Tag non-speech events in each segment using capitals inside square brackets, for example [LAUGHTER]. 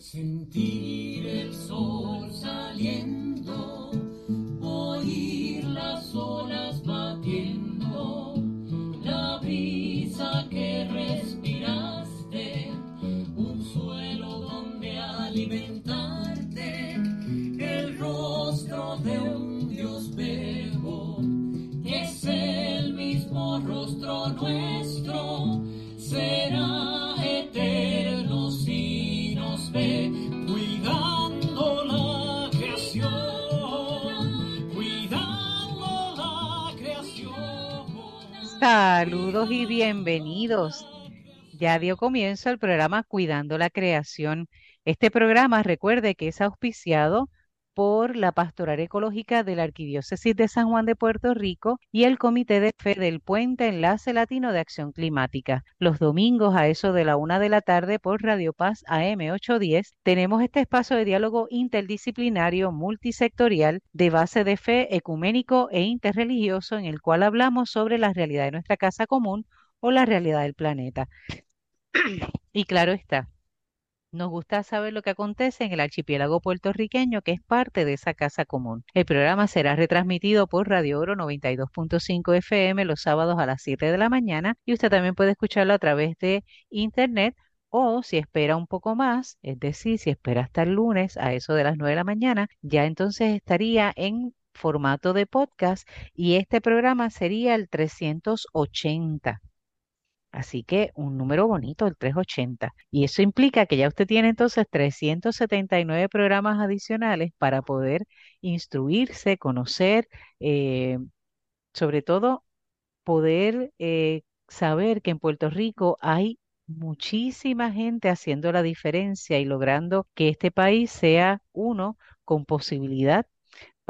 Sentir el sol saliendo, Saludos y bienvenidos. Ya dio comienzo el programa Cuidando la Creación. Este programa, recuerde que es auspiciado por la Pastoral Ecológica de la Arquidiócesis de San Juan de Puerto Rico y el Comité de Fe del Puente Enlace Latino de Acción Climática. Los domingos a eso de la una de la tarde por Radio Paz AM 810 tenemos este espacio de diálogo interdisciplinario multisectorial de base de fe ecuménico e interreligioso en el cual hablamos sobre la realidad de nuestra casa común o la realidad del planeta. Y claro está, nos gusta saber lo que acontece en el archipiélago puertorriqueño, que es parte de esa casa común. El programa será retransmitido por Radio Oro 92.5 FM los sábados a las 7 de la mañana y usted también puede escucharlo a través de internet o si espera un poco más, es decir, si espera hasta el lunes a eso de las 9 de la mañana, ya entonces estaría en formato de podcast y este programa sería el 380. Así que un número bonito, el 380. Y eso implica que ya usted tiene entonces 379 programas adicionales para poder instruirse, conocer, eh, sobre todo poder eh, saber que en Puerto Rico hay muchísima gente haciendo la diferencia y logrando que este país sea uno con posibilidad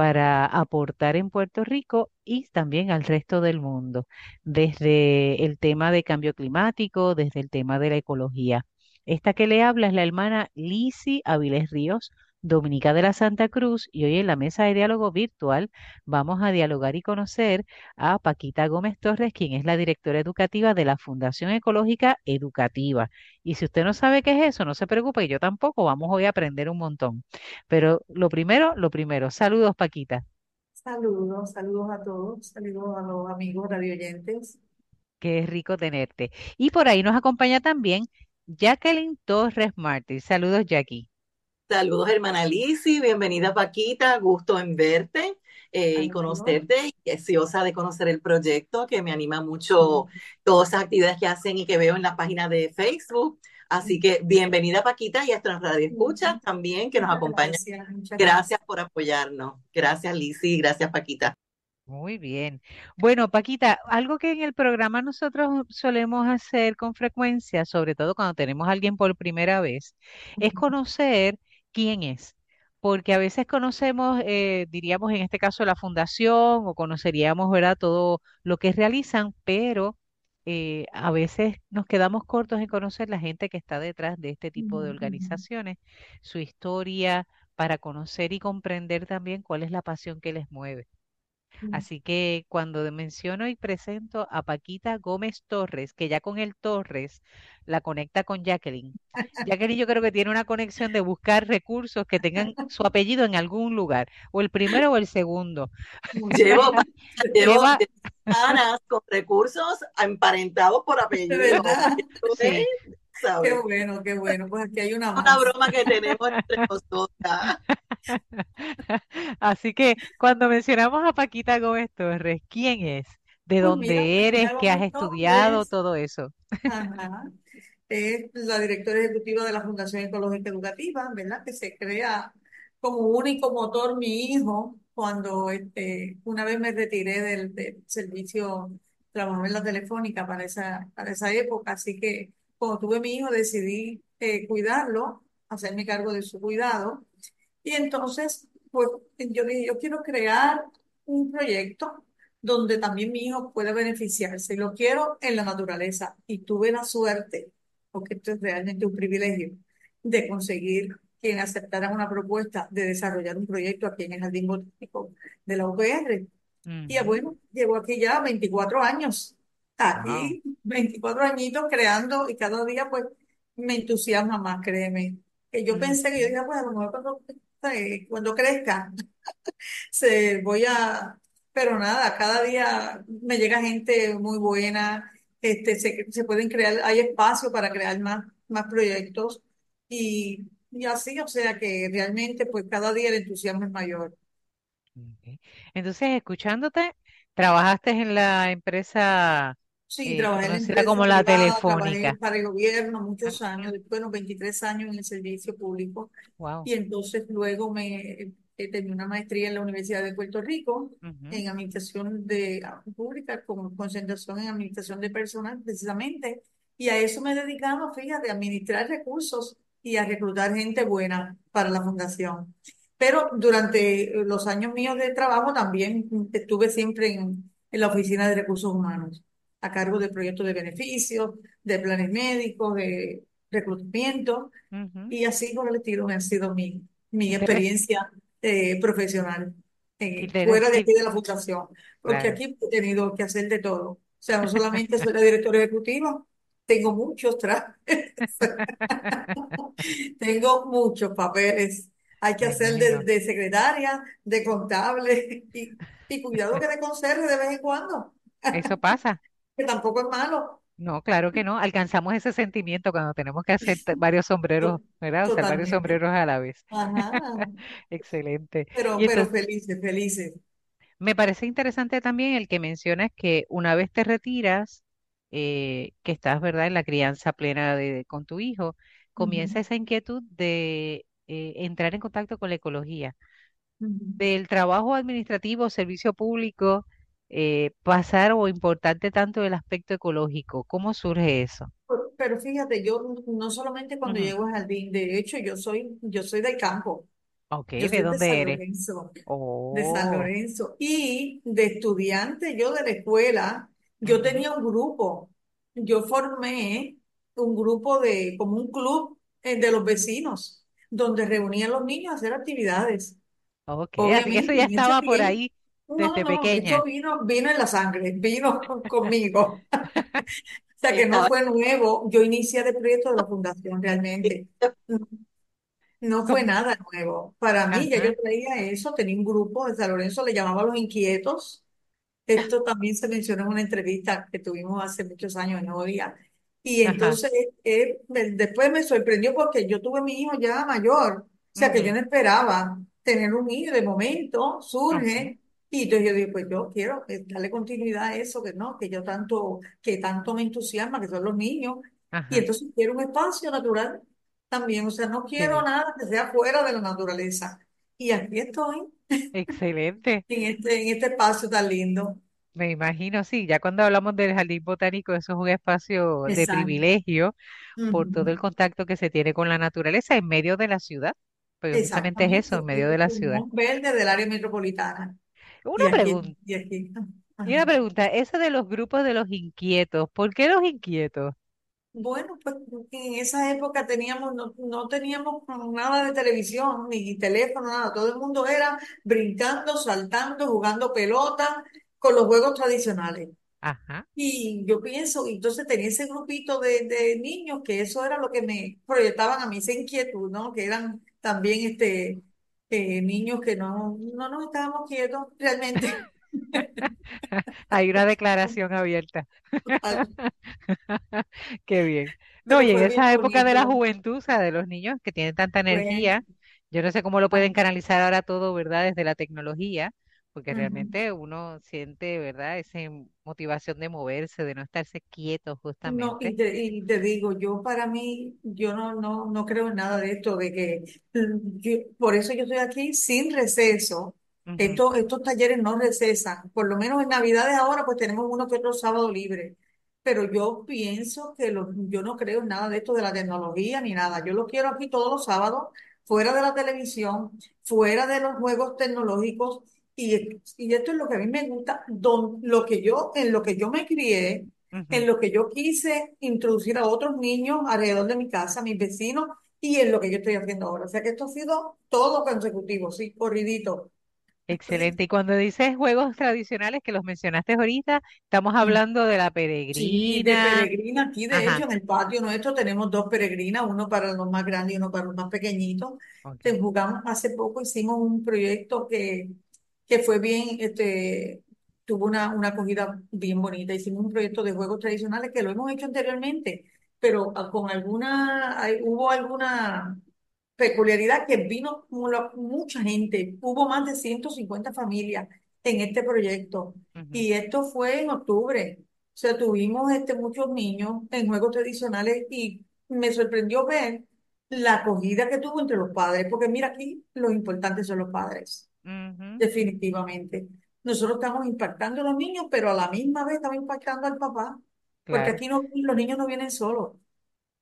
para aportar en Puerto Rico y también al resto del mundo, desde el tema de cambio climático, desde el tema de la ecología. Esta que le habla es la hermana Lisi Avilés Ríos, dominica de la Santa Cruz, y hoy en la mesa de diálogo virtual vamos a dialogar y conocer a Paquita Gómez Torres, quien es la directora educativa de la Fundación Ecológica Educativa. Y si usted no sabe qué es eso, no se preocupe, yo tampoco, vamos hoy a aprender un montón. Pero lo primero, lo primero, saludos Paquita. Saludos, saludos a todos, saludos a los amigos radioyentes. Qué rico tenerte. Y por ahí nos acompaña también Jacqueline Torres Martí. Saludos, Jackie. Saludos, hermana Lisi, bienvenida Paquita, gusto en verte eh, y conocerte y deseosa de conocer el proyecto que me anima mucho todas esas actividades que hacen y que veo en la página de Facebook. Así que bienvenida Paquita y a nuestros radioescuchas también que nos gracias, muchas Gracias por apoyarnos. Gracias Lisi, gracias Paquita. Muy bien. Bueno, Paquita, algo que en el programa nosotros solemos hacer con frecuencia, sobre todo cuando tenemos a alguien por primera vez, es conocer quién es. Porque a veces conocemos, eh, diríamos en este caso, la fundación o conoceríamos, ¿verdad?, todo lo que realizan, pero eh, a veces nos quedamos cortos en conocer la gente que está detrás de este tipo de organizaciones, su historia, para conocer y comprender también cuál es la pasión que les mueve. Así que cuando menciono y presento a Paquita Gómez Torres, que ya con el Torres la conecta con Jacqueline. Jacqueline yo creo que tiene una conexión de buscar recursos que tengan [LAUGHS] su apellido en algún lugar, o el primero o el segundo. Llevo, [LAUGHS] llevo Lleva, con recursos emparentados por [LAUGHS] apellido. sí, es, qué bueno, qué bueno. Pues aquí hay una Una broma que tenemos entre [LAUGHS] nosotras. [LAUGHS] Así que cuando mencionamos a Paquita Gómez Torres, ¿quién es? ¿De Pues mira, dónde eres? ¿Qué has estudiado? Torres, Todo eso. ajá, es la directora ejecutiva de la Fundación Ecológica Educativa, ¿verdad? Que se crea como único motor mi hijo cuando este, una vez me retiré del, del servicio, trabajaba en la telefónica para esa, para esa época, así que cuando tuve mi hijo decidí eh, cuidarlo, hacerme cargo de su cuidado. Y entonces, pues yo dije, yo quiero crear un proyecto donde también mi hijo pueda beneficiarse. Y lo quiero en la naturaleza. Y tuve la suerte, porque esto es realmente un privilegio, de conseguir quien aceptara una propuesta de desarrollar un proyecto aquí en el Jardín Botánico de la UPR. Y Ujú. bueno, llevo aquí ya 24 años, Aquí 24 añitos creando y cada día pues me entusiasma más, créeme. que yo pensé que yo dije, bueno, a lo mejor cuando, eh, cuando crezca, [LAUGHS] se voy a, pero nada, cada día me llega gente muy buena, este, se, se pueden crear, hay espacio para crear más, más proyectos y, y así, o sea que realmente pues cada día el entusiasmo es mayor. Ok. Entonces, escuchándote, trabajaste en la empresa Sí, eh, trabajé en la empresa como la privada, Telefónica. para el gobierno muchos años, bueno, 23 años en el servicio público Wow. y entonces luego me eh, terminé una maestría en la Universidad de Puerto Rico Ujú, en administración de ah, pública con concentración en administración de personal precisamente y a eso me he dedicado, fíjate, a administrar recursos y a reclutar gente buena para la fundación. Pero durante los años míos de trabajo también estuve siempre en, en la oficina de recursos humanos a cargo de proyectos de beneficios, de planes médicos, de reclutamiento, y así por el estilo me ha sido mi, mi experiencia eh, profesional eh, fuera de aquí de la fundación, porque claro, aquí he tenido que hacer de todo. O sea, no solamente [LAUGHS] soy la directora ejecutiva, tengo muchos trámites, [LAUGHS] tengo muchos papeles. Hay que hacer de, secretaria, de contable y, y cuidado que de conserje de vez en cuando, Eso pasa. Que tampoco es malo. No, claro que no. Alcanzamos ese sentimiento cuando tenemos que hacer varios sombreros, ¿verdad? Usar varios Totalmente. sombreros a la vez. Ajá. [LAUGHS] Excelente. Pero, Y pero entonces, felices, felices. me parece interesante también el que mencionas que una vez te retiras, eh, que estás, ¿verdad?, en la crianza plena de, con tu hijo, comienza esa inquietud de eh, entrar en contacto con la ecología. Del trabajo administrativo, servicio público, eh, pasar o importante tanto el aspecto ecológico. ¿Cómo surge eso? Pero fíjate, yo no solamente cuando llego al jardín, de hecho, yo soy, yo soy del campo. Ok, Yo ¿de soy de dónde San eres? Lorenzo, de San Oh, Lorenzo. Y de estudiante, yo de la escuela, yo tenía un grupo. Yo formé un grupo de, como un club eh, de los vecinos, donde reunían los niños a hacer actividades. ok, así que eso Obviamente, ya estaba por tiempo, ahí desde no, esto pequeña. vino, vino en la sangre, vino [LAUGHS] conmigo. O sea que no fue nuevo. Yo inicié el proyecto de la fundación realmente. No [LAUGHS] fue nada nuevo. Para mí, ya yo traía eso, tenía un grupo de San Lorenzo, le llamaba Los Inquietos. Esto [LAUGHS] también se mencionó en una entrevista que tuvimos hace muchos años en Día. Y entonces, eh, me- después me sorprendió porque yo tuve mi hijo ya mayor. O sea, que yo no esperaba tener un hijo. De momento surge. Y entonces yo digo, pues yo quiero eh, darle continuidad a eso, que no, que yo tanto, que tanto me entusiasma, que son los niños. Y entonces quiero un espacio natural también. O sea, no quiero nada que sea fuera de la naturaleza. Y aquí estoy, Excelente. [LAUGHS] en este, en este espacio tan lindo. Me imagino, sí, ya cuando hablamos del jardín botánico, eso es un espacio de Exacto. privilegio por todo Ujú. el contacto que se tiene con la naturaleza en medio de la ciudad, porque justamente es eso, en medio de el la ciudad. pulmón verde del área metropolitana. Una pregunta, y Ajá. una pregunta, esa de los grupos de los inquietos, ¿por qué los inquietos? Bueno, pues en esa época teníamos, no, no teníamos nada de televisión, ni teléfono, nada. Todo el mundo era brincando, saltando, jugando pelota con los juegos tradicionales. Ajá, Y yo pienso, y entonces tenía ese grupito de, de niños que eso era lo que me proyectaban a mí, esa inquietud, ¿no? Que eran también este, eh, niños que no, no nos estábamos quietos realmente. [LAUGHS] hay una declaración abierta. [LAUGHS] Qué bien. No, Pero y en esa época de la juventud, o sea, de los niños que tienen tanta energía, yo no sé cómo lo pueden canalizar ahora todo, ¿verdad? Desde la tecnología, porque realmente uno siente, ¿verdad? Esa motivación de moverse, de no estarse quieto No, y justamente. te, y te digo, yo para mí, yo no, no, no creo en nada de esto, de que mm, yo- por eso yo estoy aquí sin receso. Ujú, Estos, estos talleres no recesan. Por lo menos en Navidades ahora, pues tenemos uno que otro sábado libre. Pero yo pienso que los, yo no creo en nada de esto de la tecnología ni nada. Yo lo quiero aquí todos los sábados, fuera de la televisión, fuera de los juegos tecnológicos. Y, y esto es lo que a mí me gusta, don, lo que yo, en lo que yo me crié en ujú. lo que yo quise introducir a otros niños alrededor de mi casa, mis vecinos, y en lo que yo estoy haciendo ahora. O sea que esto ha sido todo consecutivo, sí, corridito. Excelente. Y cuando dices juegos tradicionales que los mencionaste ahorita, estamos hablando de la Sí, de peregrina. peregrina, aquí de Ajá. hecho en el patio nuestro tenemos dos peregrinas, uno para los más grandes y uno para los más pequeñitos. Ok. Te jugamos hace poco, hicimos un proyecto que, que fue bien, este, tuvo una, una acogida bien bonita. Hicimos un proyecto de juegos tradicionales que lo hemos hecho anteriormente, pero ah, con alguna, hay- hubo alguna peculiaridad que vino mucha gente, hubo más de 150 familias en este proyecto. Y esto fue en octubre. O sea, tuvimos este, muchos niños en juegos tradicionales y me sorprendió ver la acogida que tuvo entre los padres, porque mira aquí, los importantes son los padres, Definitivamente. Nosotros estamos impactando a los niños, pero a la misma vez estamos impactando al papá, porque aquí no, los niños no vienen solos.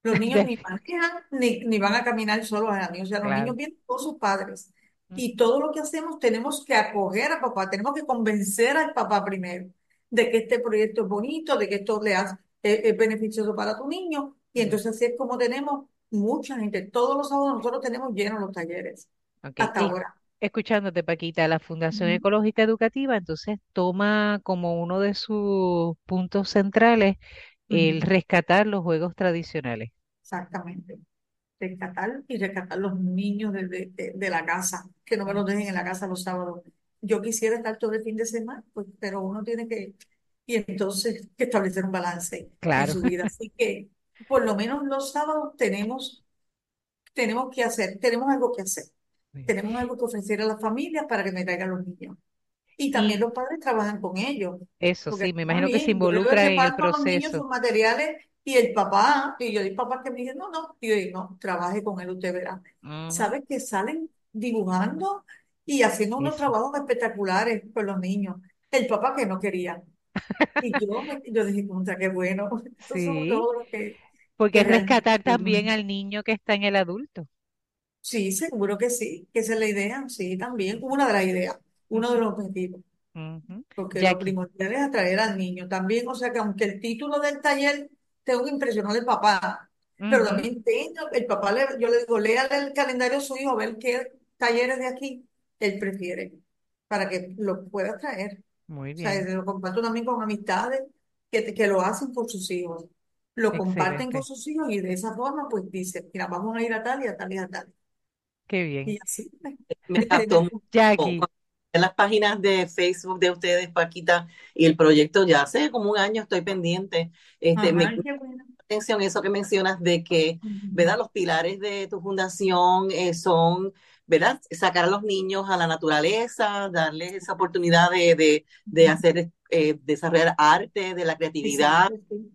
Los [LAUGHS] niños ni manejan ni, ni van a caminar solos a mí. O sea, los Claro. niños vienen con sus padres. Y todo lo que hacemos tenemos que acoger a papá, tenemos que convencer al papá primero de que este proyecto es bonito, de que esto le hace, es, es beneficioso para tu niño. Y entonces así es como tenemos mucha gente. Todos los sábados nosotros tenemos llenos los talleres, hasta Y ahora. Escuchándote, Paquita, la Fundación Ecológica Educativa entonces toma como uno de sus puntos centrales el rescatar los juegos tradicionales. Exactamente. rescatar y rescatar los niños de, de- de- de la casa, que no me los dejen en la casa los sábados. Yo quisiera estar todo el fin de semana, pues, pero uno tiene que, y entonces, que establecer un balance en su vida. [LAUGHS] Así que, por lo menos los sábados tenemos, tenemos que hacer, tenemos algo que hacer. Bien. Tenemos algo que ofrecer a las familias para que me traigan los niños. Y también Y los padres trabajan con ellos. eso sí, me imagino que se involucra en el a los niños proceso. sus materiales y el papá, y yo di papá que me dice, no, no, y yo digo, no, trabaje con él, usted verá. Ujú. ¿Sabes que salen dibujando y haciendo unos Eso. trabajos espectaculares con los niños? El papá que no quería. [LAUGHS] Y yo, yo dije, contra, qué bueno. [LAUGHS] Estos Sí, todos los que, porque que es rescatar también al niño que está en el adulto. Sí, seguro que sí, que esa es la idea, sí, también, una de las ideas, uno de los objetivos. Ujú. porque lo Jackie. primordial es atraer al niño también, o sea que aunque el título del taller tengo que impresionar al papá, pero Ujú. también tengo, el papá, le, yo le digo, léale el calendario a su hijo, a ver qué talleres de aquí él prefiere, para que lo pueda traer. Muy O sea, bien, lo comparto también con amistades que, que lo hacen por sus hijos, lo comparten con excelente, sus hijos y de esa forma pues dice, mira, vamos a ir a tal y a tal y a tal. Qué Y bien. así [LAUGHS] pues, Me Jackie, cuando en las páginas de Facebook de ustedes, Paquita, y el proyecto ya hace como un año estoy pendiente. Este, me Ajá, qué bueno. atención eso que mencionas de que, ¿verdad? Los pilares de tu fundación eh, son, ¿verdad? Sacar a los niños a la naturaleza, darles esa oportunidad de, de, de hacer, eh, desarrollar arte, de la creatividad.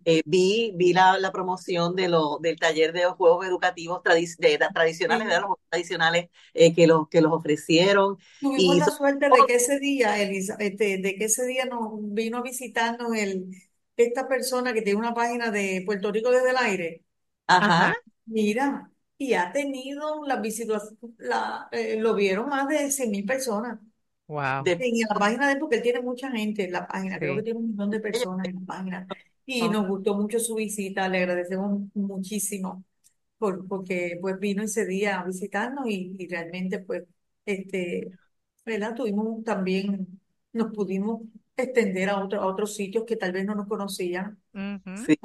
Eh, vi, vi la, la promoción de lo, del taller de juegos educativos tradi- de, de tradicionales. Sí. Los juegos tradicionales eh, que, los, que los ofrecieron. Tuvimos Y la suerte de que ese día, Elisa, este, de que ese día nos vino a visitarnos el, esta persona que tiene una página de Puerto Rico desde el aire. ajá, ajá, Mira, y ha tenido las visitas, la, eh, lo vieron más de 100 mil personas. wow, de, En la página de él, porque él tiene mucha gente en la página, creo que sí, tiene un millón de personas en la página. Y nos gustó mucho su visita, le agradecemos muchísimo por, porque pues vino ese día a visitarnos y, y realmente pues este, ¿verdad? Tuvimos también, nos pudimos extender a, otro, a otros sitios que tal vez no nos conocían. sí,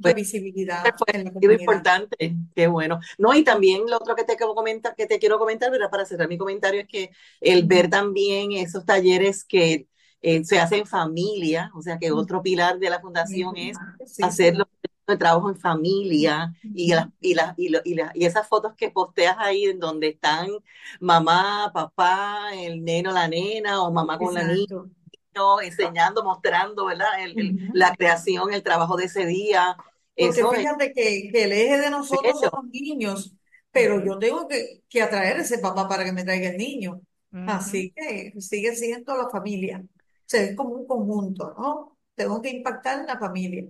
pues, visibilidad fue en la algo comunidad. importante, qué bueno. No, y también lo otro que te quiero comentar, que te quiero comentar, ¿verdad? Para cerrar mi comentario, es que el ver también esos talleres que eh, se hacen en familia, o sea que otro pilar de la fundación es sí, hacer sí. los el trabajo en familia y, las y, las y, lo- y, las- y esas fotos que posteas ahí en donde están mamá, papá, el neno, la nena o mamá con la niña. Enseñando, mostrando, ¿verdad? El- la creación, el trabajo de ese día. Porque Eso es fíjate que, que el eje de nosotros son los niños, pero yo tengo que, que atraer a ese papá para que me traiga el niño. Así que sigue siendo la familia. O sea, es como un conjunto, ¿no? Tengo que impactar en la familia.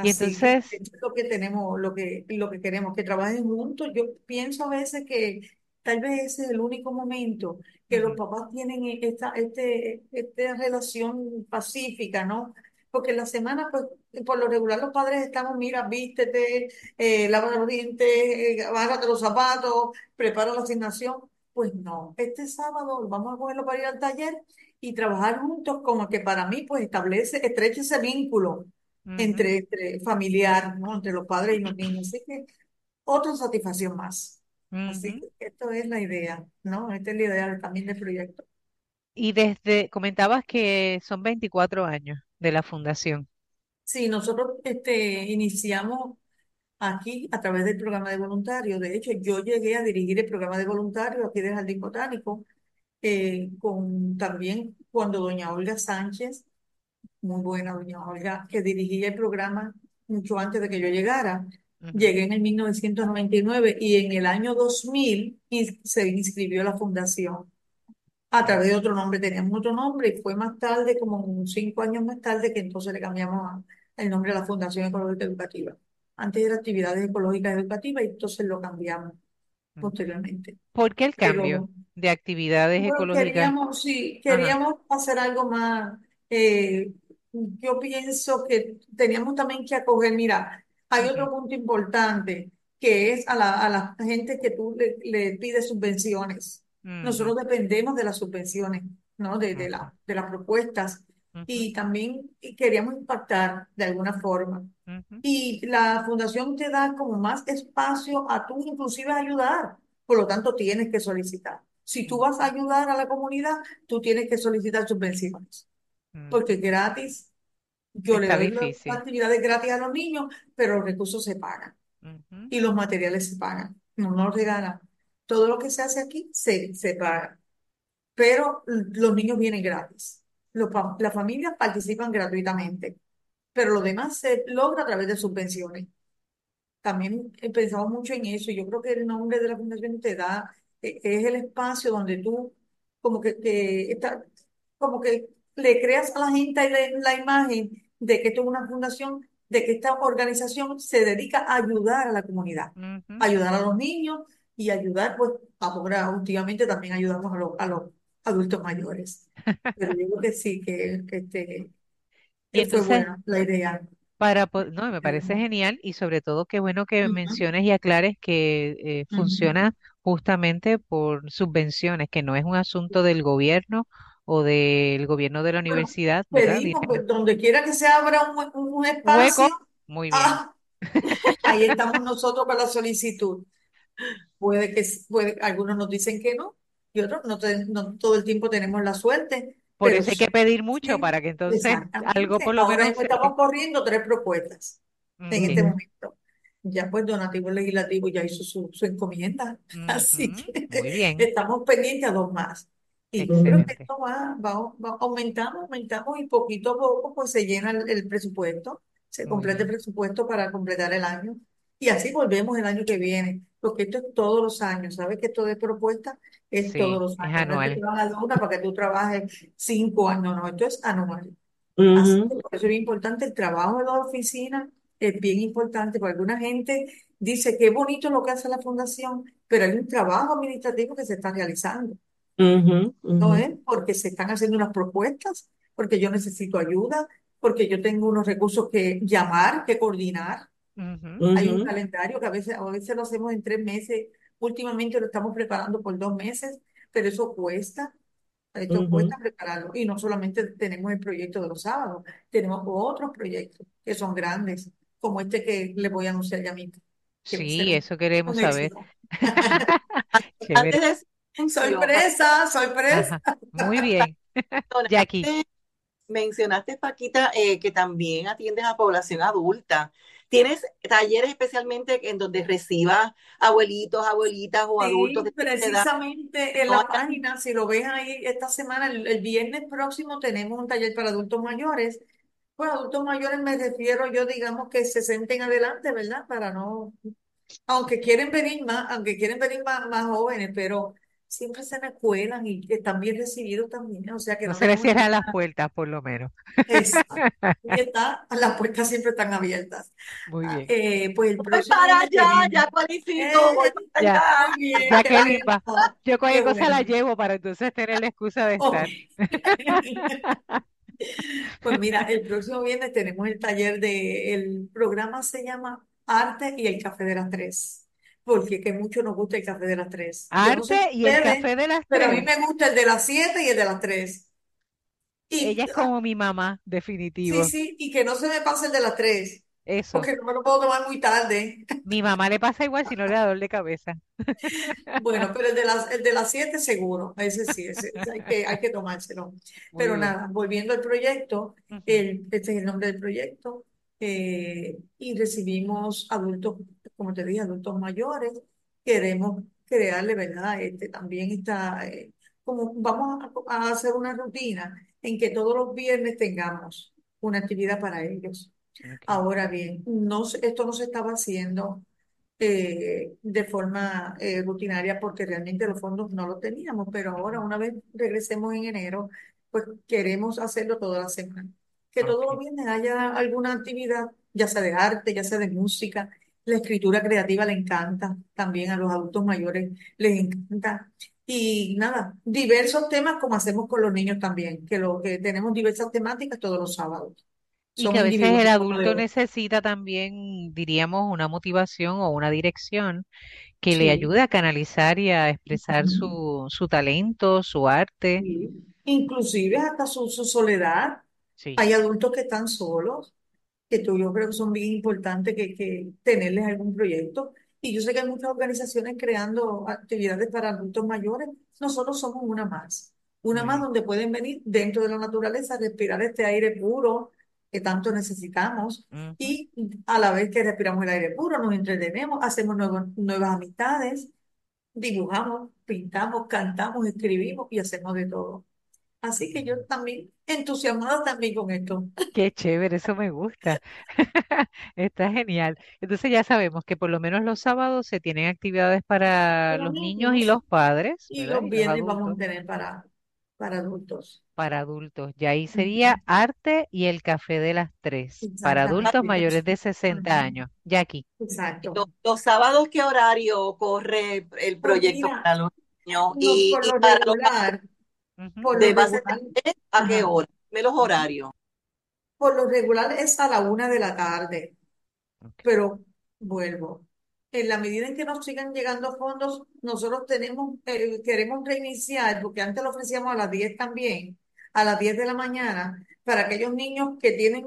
Y Así que entonces, eso es lo que tenemos, lo que, lo que queremos, que trabajen juntos. Yo pienso a veces que tal vez ese es el único momento que los papás tienen esta, este, esta relación pacífica, ¿no? Porque en la semana, pues, por lo regular los padres estamos, mira, vístete, eh, lava los dientes, eh, bájate los zapatos, prepara la asignación. pues no, este sábado vamos a cogerlo para ir al taller y trabajar juntos como que para mí pues establece, estrecha ese vínculo entre, entre familiar, ¿no? Entre los padres y los niños. Así que otra satisfacción más. Así ujú. que esto es la idea, ¿no? Esta es la idea también del proyecto. Y desde, comentabas que son 24 años de la fundación. Sí, nosotros este, iniciamos aquí a través del programa de voluntarios. De hecho, yo llegué a dirigir el programa de voluntarios aquí del Jardín Botánico, eh, con también cuando doña Olga Sánchez, muy buena doña Olga, que dirigía el programa mucho antes de que yo llegara. Llegué en el 1999 y en el año 2000 ins- se inscribió la fundación a través de otro nombre. Teníamos otro nombre y fue más tarde, como unos cinco años más tarde, que entonces le cambiamos a- el nombre a la Fundación Ecológica Educativa. Antes era Actividades Ecológicas Educativas y entonces lo cambiamos ujú. posteriormente. ¿Por qué el cambio Pero de actividades bueno, ecológicas? queríamos, sí, Ajá. queríamos hacer algo más. eh, yo pienso que teníamos también que acoger, mira, hay otro punto importante, que es a la, a la gente que tú le, le pides subvenciones. Nosotros dependemos de las subvenciones, ¿no? De, de la, de las propuestas. Y también queríamos impactar de alguna forma. ujú, Y la fundación te da como más espacio a tú inclusive a ayudar. Por lo tanto, tienes que solicitar. Si tú vas a ayudar a la comunidad, tú tienes que solicitar subvenciones. Porque ujú. gratis, yo le doy las actividades gratis a los niños, pero los recursos se pagan Ujú, y los materiales se pagan. No nos regalan. Todo lo que se hace aquí se, se paga. Pero los niños vienen gratis. Los, pa- las familias participan gratuitamente, pero lo demás se logra a través de subvenciones. También he pensado mucho en eso. Yo creo que el nombre de la fundación te da, eh, es el espacio donde tú como que, que está, como que le creas a la gente la, la imagen de que esto es una fundación, de que esta organización se dedica a ayudar a la comunidad, ayudar a los niños y ayudar, pues ahora últimamente también ayudamos a los, a los adultos mayores. [LAUGHS] Pero creo que sí, que, que, este, Y fue entonces, buena la idea. para, no, me parece genial y sobre todo qué bueno que menciones y aclares que eh, funciona justamente por subvenciones, que no es un asunto del gobierno o del gobierno de la Bueno, universidad, ¿verdad? pedimos Dinero. donde quiera que se abra un, espacio, hueco, muy bien. ah, [LAUGHS] ahí estamos nosotros para la solicitud. Puede que, puede, algunos nos dicen que no, y otros no, te- no todo el tiempo tenemos la suerte, Por pero eso hay que pedir mucho para que entonces [LAUGHS] algo por lo Ahora menos se... estamos corriendo tres propuestas en este momento. Ya pues Donativo Legislativo ya hizo su, su encomienda, [LAUGHS] así que Muy bien, estamos pendientes a dos más. Y yo creo que excelente. esto va, va, va- aumentamos, aumentamos y poquito a poco pues se llena el, el presupuesto, se Muy completa el bien. presupuesto para completar el año. Y así volvemos el año que viene, porque esto es todos los años, ¿sabes que esto de propuesta es todos Sí, los es años? No es que te anual. van a dar una para que tú trabajes cinco años, no, esto es anual. Así que por eso es bien importante el trabajo de la oficina, es bien importante, porque alguna gente dice que bonito lo que hace la fundación, pero hay un trabajo administrativo que se está realizando, ujú, ¿no ujú, es? Porque se están haciendo unas propuestas, porque yo necesito ayuda, porque yo tengo unos recursos que llamar, que coordinar. Ujú, Hay un ujú, calendario que a veces, a veces lo hacemos en tres meses, últimamente lo estamos preparando por dos meses, pero eso cuesta. Esto ujú. cuesta prepararlo. Y no solamente tenemos el proyecto de los sábados, tenemos otros proyectos que son grandes, como este que les voy a anunciar ya mismo, que va a ser Sí, un, eso queremos un saber. éxito. [LAUGHS] [LAUGHS] Chévere. Antes de ese sorpresa. Ajá. Muy bien. Jackie. mencionaste, Paquita, eh, que también atiendes a población adulta. ¿Tienes talleres especialmente en donde recibas abuelitos, abuelitas o adultos de Sí, edad? precisamente en la página, si lo ves ahí esta semana, el, el viernes próximo tenemos un taller para adultos mayores. Pues adultos mayores me refiero yo, digamos que se senten adelante, ¿verdad? Para no aunque quieren venir más, aunque quieren venir más, más jóvenes, pero siempre se me cuelan y están bien recibidos también, o sea que No no se le tenemos cierran las ninguna. puertas, por lo menos. Exacto. [LAUGHS] Y está, las puertas siempre están abiertas. Muy Ah, bien. eh, pues el Voy próximo para allá, ya cualifico, voy Eh, para Ya, allá. muy bien, va. bueno, Yo qué cualquier cosa la bueno. llevo para entonces tener la excusa de estar. [LAUGHS] Pues mira, el próximo viernes tenemos el taller de, el programa se llama Arte y el Café de las Tres. Porque que mucho nos gusta el café de las tres. Yo no sé Arte y el café de las pero a mí tres. me gusta el de las siete y el de las tres. Y Ella es como mi mamá, sí, definitivo. sí, y que no se me pase el de las tres, Eso. porque no me lo puedo tomar muy tarde. Mi mamá le pasa igual si no le da dolor de cabeza. Bueno, pero el de las, el de las siete seguro, ese sí, ese, ese hay que, hay que tomárselo. [LAUGHS] Muy Pero bien. nada, volviendo al proyecto, el, este es el nombre del proyecto, eh, y recibimos adultos, como te dije, adultos mayores. Queremos crearle, ¿verdad? Este, también está, eh, como vamos a, a hacer una rutina en que todos los viernes tengamos una actividad para ellos. ok, Ahora bien, no, esto no se estaba haciendo eh, de forma eh, rutinaria porque realmente los fondos no los teníamos, pero ahora una vez regresemos en enero, pues queremos hacerlo toda la semana. Que todos los viernes haya alguna actividad, ya sea de arte, ya sea de música. La escritura creativa le encanta, también a los adultos mayores les encanta. Y nada, diversos temas como hacemos con los niños también, que lo que tenemos diversas temáticas todos los sábados. Y que a veces el de adulto hoy. necesita también, diríamos, una motivación o una dirección que le Sí. ayude a canalizar y a expresar Ujú. su, su talento, su arte. Sí. Inclusive hasta su, su soledad. Sí. Hay adultos que están solos, que tú, yo creo que son bien importantes que, que tenerles algún proyecto. Y yo sé que hay muchas organizaciones creando actividades para adultos mayores. Nosotros somos una más. Una más bien. donde pueden venir dentro de la naturaleza, respirar este aire puro que tanto necesitamos. Y a la vez que respiramos el aire puro, nos entretenemos, hacemos nuevos- nuevas amistades, dibujamos, pintamos, cantamos, escribimos y hacemos de todo. Así que yo también, entusiasmada también con esto. Qué chévere, eso me gusta. [LAUGHS] Está genial. Entonces ya sabemos que por lo menos los sábados se tienen actividades para Para los niños y los niños padres, y ¿verdad? los Y los viernes vamos adultos, a tener para, para adultos. para adultos. Y ahí sería arte y el café de las tres, para adultos Exactamente. mayores de 60 Ujú. años. Jackie, Exacto. Los, los sábados, ¿qué horario corre el Pues proyecto mira, para los niños? no, Y, por y lo para los regular, por lo de base regular, de ¿a qué ajá, hora? Dime los horarios. por lo regular es a la una de la tarde. Pero vuelvo. En la medida en que nos sigan llegando fondos, nosotros tenemos, eh, queremos reiniciar, porque antes lo ofrecíamos a las 10 también, a las 10 de la mañana, para aquellos niños que tienen,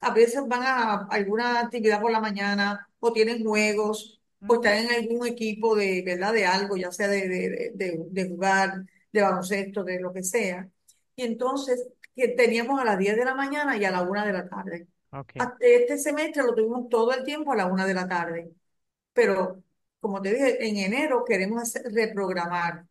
a veces van a alguna actividad por la mañana, o tienen juegos, o están en algún equipo de, ¿verdad? De algo, ya sea de, de, de, de- de jugar, de baloncesto, de lo que sea. Y entonces teníamos a las 10 de la mañana y a la 1 de la tarde. Ah, este semestre lo tuvimos todo el tiempo a la 1 de la tarde. Pero, como te dije, en enero queremos hacer, reprogramar,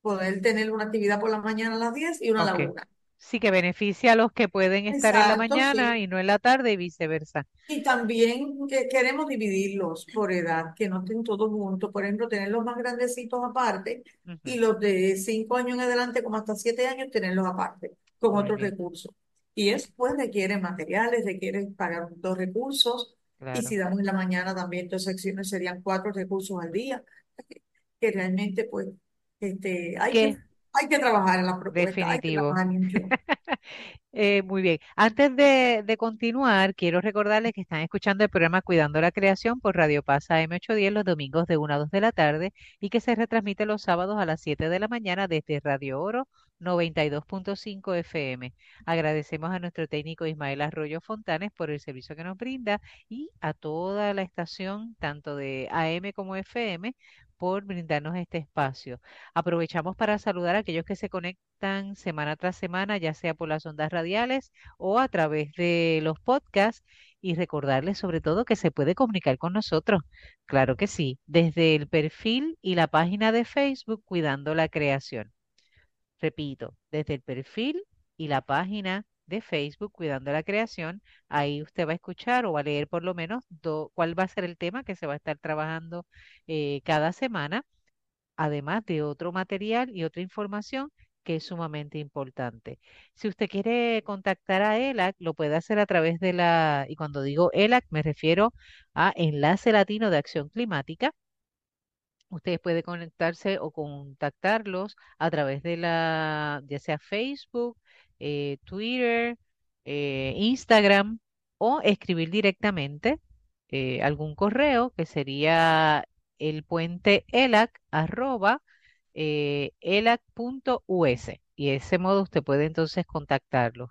poder tener una actividad por la mañana a las 10 y una a la 1. Sí que beneficia a los que pueden estar en la mañana sí. y no en la tarde y viceversa. Y también que queremos dividirlos por edad, que no estén todos juntos. Por ejemplo, tener los más grandecitos aparte y los de 5 años en adelante, como hasta 7 años, tenerlos aparte, con Muy otros bien, recursos. Y eso pues requiere materiales, requiere pagar dos recursos. Y si damos en la mañana también dos secciones, serían cuatro recursos al día, que realmente pues este, hay que. Hay que trabajar en la propuesta, Definitivo. [LAUGHS] Eh, muy bien. Antes de, de continuar, quiero recordarles que están escuchando el programa Cuidando la Creación por Radio Paz AM 810 los domingos de 1 a 2 de la tarde y que se retransmite los sábados a las 7 de la mañana desde Radio Oro 92.5 FM. Agradecemos a nuestro técnico Ismael Arroyo Fontanes por el servicio que nos brinda y a toda la estación, tanto de AM como FM, por brindarnos este espacio. Aprovechamos para saludar a aquellos que se conectan semana tras semana, ya sea por las ondas radiales o a través de los podcasts, y recordarles sobre todo que se puede comunicar con nosotros. Claro que sí, desde el perfil y la página de Facebook Cuidando la Creación. Repito, desde el perfil y la página de Facebook Cuidando la Creación, ahí usted va a escuchar o va a leer por lo menos cuál va a ser el tema que se va a estar trabajando eh, cada semana además de otro material y otra información que es sumamente importante. Si usted quiere contactar a ELAC, lo puede hacer a través de la, y cuando digo ELAC me refiero a Enlace Latino de Acción Climática. Ustedes pueden conectarse o contactarlos a través de la, ya sea Facebook, eh, Twitter, eh, Instagram o escribir directamente eh, algún correo que sería el puente elac arroba elac.us y de ese modo usted puede entonces contactarlos.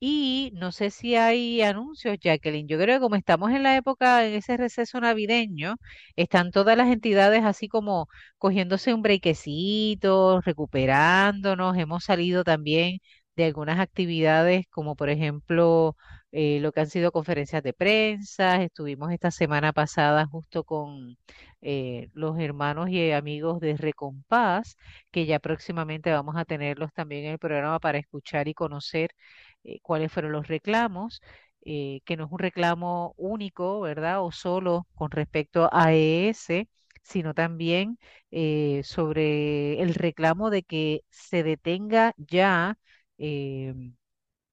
Y no sé si hay anuncios, Jacqueline. Yo creo que como estamos en la época, en ese receso navideño, están todas las entidades así como cogiéndose un brequecito, recuperándonos. Hemos salido también de algunas actividades como por ejemplo eh, lo que han sido conferencias de prensa. Estuvimos esta semana pasada justo con eh, los hermanos y amigos de Recompás, que ya próximamente vamos a tenerlos también en el programa para escuchar y conocer eh, cuáles fueron los reclamos, que no es un reclamo único, ¿verdad? O solo con respecto a ES, sino también sobre el reclamo de que se detenga ya eh,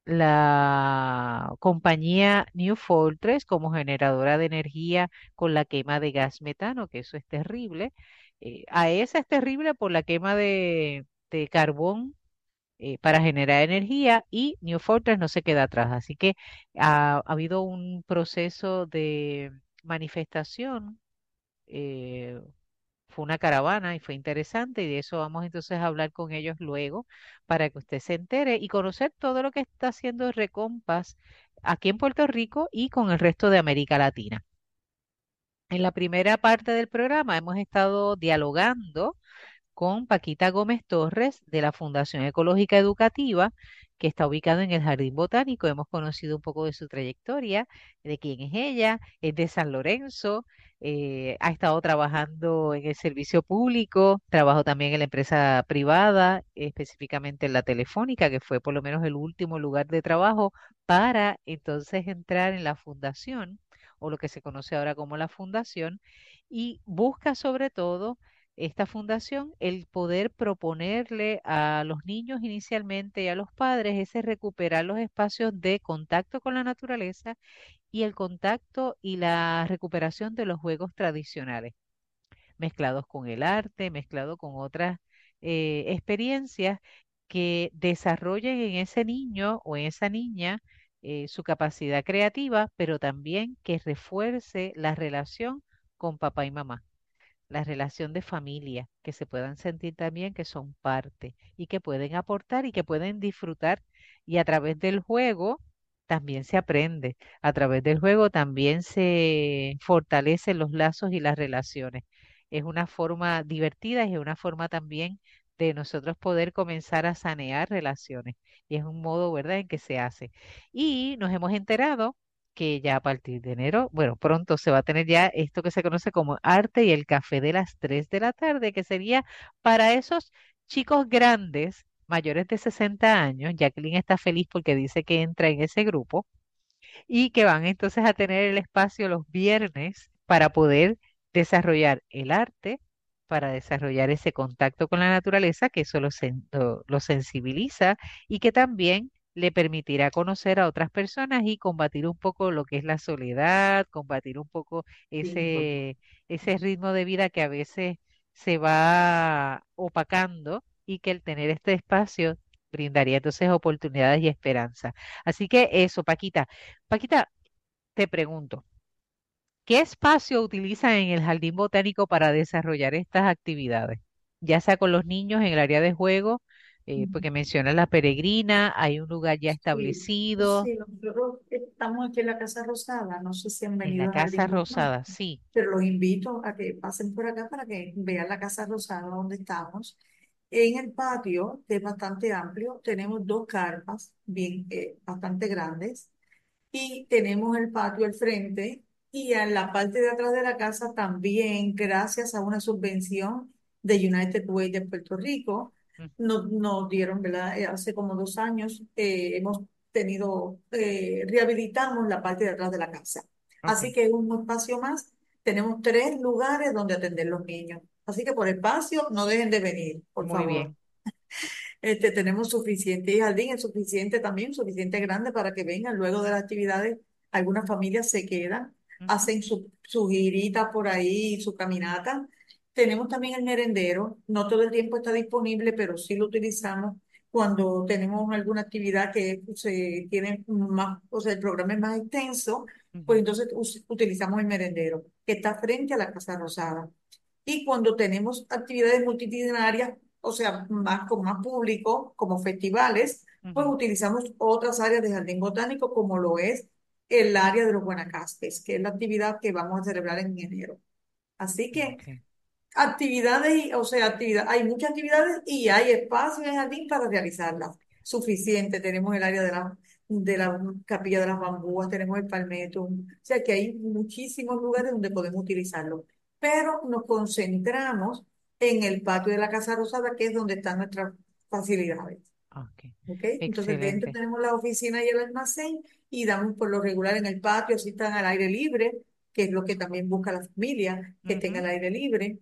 la compañía New Fortress como generadora de energía con la quema de gas metano, que eso es terrible. Eh, AES es terrible por la quema de, de carbón eh, para generar energía y New Fortress no se queda atrás. Así que ha, ha habido un proceso de manifestación, eh, fue una caravana y fue interesante y de eso vamos entonces a hablar con ellos luego para que usted se entere y conocer todo lo que está haciendo Recompas aquí en Puerto Rico y con el resto de América Latina. En la primera parte del programa hemos estado dialogando con Paquita Gómez Torres de la Fundación Ecológica Educativa, que está ubicado en el Jardín Botánico. Hemos conocido un poco de su trayectoria, de quién es ella, es de San Lorenzo, eh, ha estado trabajando en el servicio público, trabajó también en la empresa privada, específicamente en la telefónica, que fue por lo menos el último lugar de trabajo para entonces entrar en la fundación o lo que se conoce ahora como la fundación y busca sobre todo esta fundación el poder proponerle a los niños inicialmente y a los padres ese recuperar los espacios de contacto con la naturaleza y el contacto y la recuperación de los juegos tradicionales, mezclados con el arte, mezclado con otras eh, experiencias que desarrollen en ese niño o en esa niña eh, su capacidad creativa, pero también que refuerce la relación con papá y mamá la relación de familia, que se puedan sentir también que son parte y que pueden aportar y que pueden disfrutar. Y a través del juego también se aprende, a través del juego también se fortalecen los lazos y las relaciones. Es una forma divertida y es una forma también de nosotros poder comenzar a sanear relaciones. Y es un modo, ¿verdad?, en que se hace. Y nos hemos enterado que ya a partir de enero, bueno, pronto se va a tener ya esto que se conoce como arte y el café de las 3 de la tarde, que sería para esos chicos grandes, mayores de 60 años. Jacqueline está feliz porque dice que entra en ese grupo y que van entonces a tener el espacio los viernes para poder desarrollar el arte, para desarrollar ese contacto con la naturaleza, que eso lo, sen- lo lo sensibiliza y que también le permitirá conocer a otras personas y combatir un poco lo que es la soledad, combatir un poco Sí, ese, ese ritmo de vida que a veces se va opacando y que el tener este espacio brindaría entonces oportunidades y esperanza. Así que eso, Paquita. Paquita, te pregunto, ¿qué espacio utilizan en el Jardín Botánico para desarrollar estas actividades? Ya sea con los niños en el área de juego, eh, porque menciona la peregrina, hay un lugar ya establecido sí, nosotros estamos aquí en la Casa Rosada, no sé si han en la venido Casa Jardín Rosada, Botánico, sí. pero los invito a que pasen por acá para que vean la Casa Rosada donde estamos. En el patio, que es bastante amplio, tenemos dos carpas bien, eh, bastante grandes y tenemos el patio al frente y en la parte de atrás de la casa también, gracias a una subvención de United Way de Puerto Rico, nos, nos dieron, ¿verdad? Eh, Hace como dos años eh, hemos tenido, eh, rehabilitamos la parte de atrás de la casa. Así que es un espacio más. Tenemos tres lugares donde atender los niños. Así que por espacio no dejen de venir, por muy favor. bien. [LAUGHS] Este, tenemos suficiente jardín, es suficiente también, suficiente grande para que vengan. Luego de las actividades, algunas familias se quedan, hacen su, su girita por ahí, su caminata. Tenemos también el merendero, no todo el tiempo está disponible, pero sí lo utilizamos cuando tenemos alguna actividad que se tiene más, o sea, el programa es más extenso. pues entonces utilizamos el merendero, que está frente a la Casa Rosada. Y cuando tenemos actividades multitudinarias, o sea, más con más público, como festivales, pues utilizamos otras áreas de jardín botánico, como lo es el área de los Guanacastes, que es la actividad que vamos a celebrar en enero. Así que Ok. Actividades, o sea, actividad, hay muchas actividades y hay espacio en el jardín para realizarlas. Suficiente. Tenemos el área de la, de la capilla de las bambúas, tenemos el palmetum. O sea que hay muchísimos lugares donde podemos utilizarlo. Pero nos concentramos en el patio de la Casa Rosada, que es donde están nuestras facilidades. Ok. ¿Ok? Entonces dentro tenemos la oficina y el almacén y damos por lo regular en el patio, así están al aire libre, que es lo que también busca la familia, que tenga Ujú. el aire libre.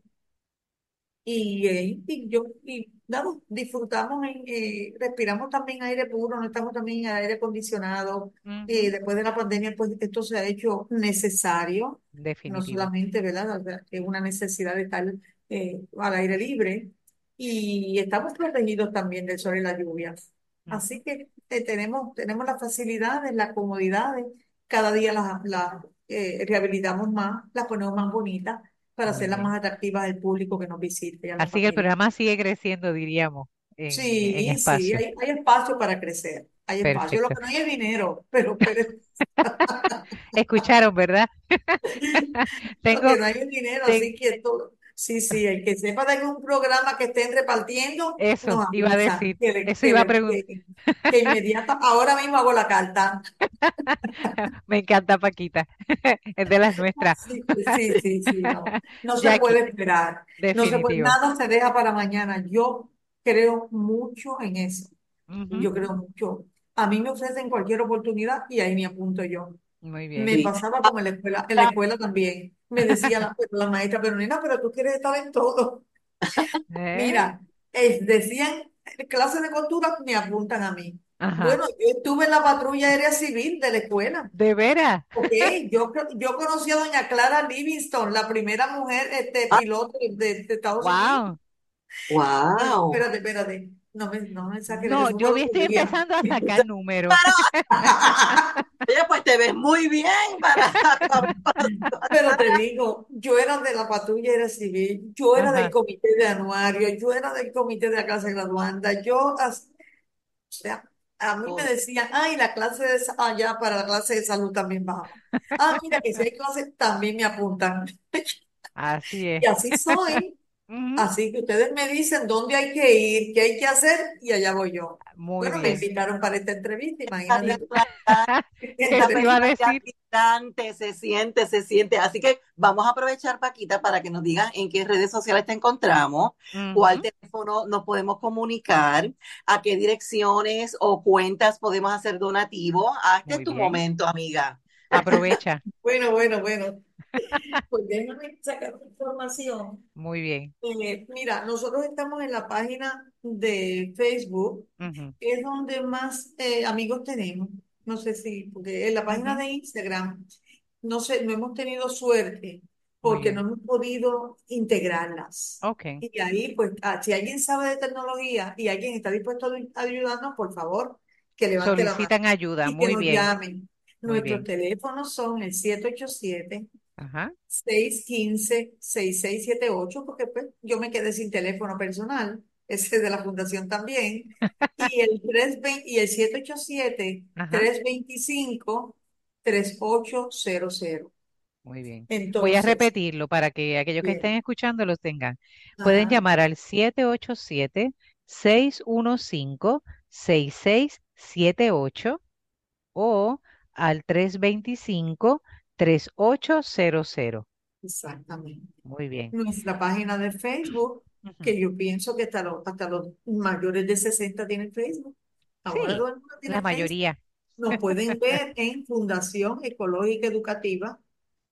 Y, eh, y yo, y nada, disfrutamos, en, eh, respiramos también aire puro, no estamos también en aire acondicionado. Eh, Ujú. después de la pandemia, pues esto se ha hecho necesario, no Definitivo. solamente, ¿verdad? O sea, Es una necesidad de estar eh, al aire libre y estamos protegidos también del sol y la lluvia. Así que eh, tenemos, tenemos las facilidades, las comodidades, cada día las, las eh, rehabilitamos más, las ponemos más bonitas para hacerlas bien. más atractivas al público que nos visite Así que el programa sigue creciendo, diríamos, en, en Sí, sí, hay, hay espacio para crecer, hay espacio. Lo Perfecto. que no hay es dinero, [LAUGHS] pero, pero Escucharon, ¿verdad? [LAUGHS] [LAUGHS] lo Tengo, que no hay es dinero, ten- así que todo. Sí, sí, el que sepa de algún programa que estén repartiendo, eso, nos iba a avisa, decir, que, eso que, iba a preguntar. que, que inmediata, ahora mismo hago la carta. [LAUGHS] Me encanta Paquita, [LAUGHS] es de las nuestras. Sí, sí, sí, sí, no. [LAUGHS] No se Jackie, puede esperar. No se puede, definitivo. nada se deja para mañana. Yo creo mucho en eso. Ujú, Yo creo mucho. A mí me ofrecen cualquier oportunidad y ahí me apunto yo. Muy bien. Me Sí. pasaba como en la escuela, en la escuela también. Me decía la, la maestra, pero nena, pero tú quieres estar en todo. ¿Eh? Mira, eh, decían, clase de costura, me apuntan a mí. Ajá. Bueno, yo estuve en la patrulla aérea civil de la escuela. ¿De veras? Ok, yo, creo- yo conocí a doña Clara Livingston, la primera mujer este, Ah, piloto de, de Estados Unidos. Wow. Bueno, wow. espérate, espérate. No me, no me saques de No, yo que estoy empezando a [LAUGHS] sacar números. [LAUGHS] Oye, pues te ves muy bien para, [LAUGHS] Pero te digo, yo era de la patrulla aérea civil, yo era del comité de anuario, yo era del comité de la clase graduanda, yo, as- o sea, a mí me todo. decían, ay, la clase de, allá para la clase de salud también bajamos. Ah, mira, que si hay clase, también me apuntan. Así es. Y así soy. Así que ustedes me dicen dónde hay que ir, qué hay que hacer, y allá voy yo. Muy Bueno, me bien. invitaron para esta entrevista, imagínate [LAUGHS] te iba a decir. se siente, se siente. Así que vamos a aprovechar, Paquita, para que nos digan en qué redes sociales te encontramos, cuál teléfono nos podemos comunicar, a qué direcciones o cuentas podemos hacer donativo. Ah, este es tu bien. momento, amiga. Aprovecha. [LAUGHS] Bueno, bueno, bueno. Pues déjame sacar información. Muy bien. Eh, mira, nosotros estamos en la página de Facebook, que es donde más eh, amigos tenemos. No sé si, porque en la página de Instagram, no sé, no hemos tenido suerte porque no hemos podido integrarlas. Ok. Y ahí, pues, ah, si alguien sabe de tecnología y alguien está dispuesto a ayudarnos, por favor, que levante la mano Solicitan ayuda. y que Muy nos bien. llamen. Nuestros teléfonos son el 787. Ajá. 615-6678, porque pues yo me quedé sin teléfono personal, [LAUGHS] ese es de la fundación también, [LAUGHS] y el 320 y el Ajá. 787-325-3800. Muy bien. Voy a repetirlo para que aquellos que estén escuchando los tengan. Pueden llamar al 787-615-6678 o al 325-3800. exactamente. Muy bien. Nuestra página de Facebook, que yo pienso que hasta los, hasta los mayores de 60 tienen Facebook. Ahora Sí, la Facebook. mayoría. Nos pueden ver [LAUGHS] en Fundación Ecológica Educativa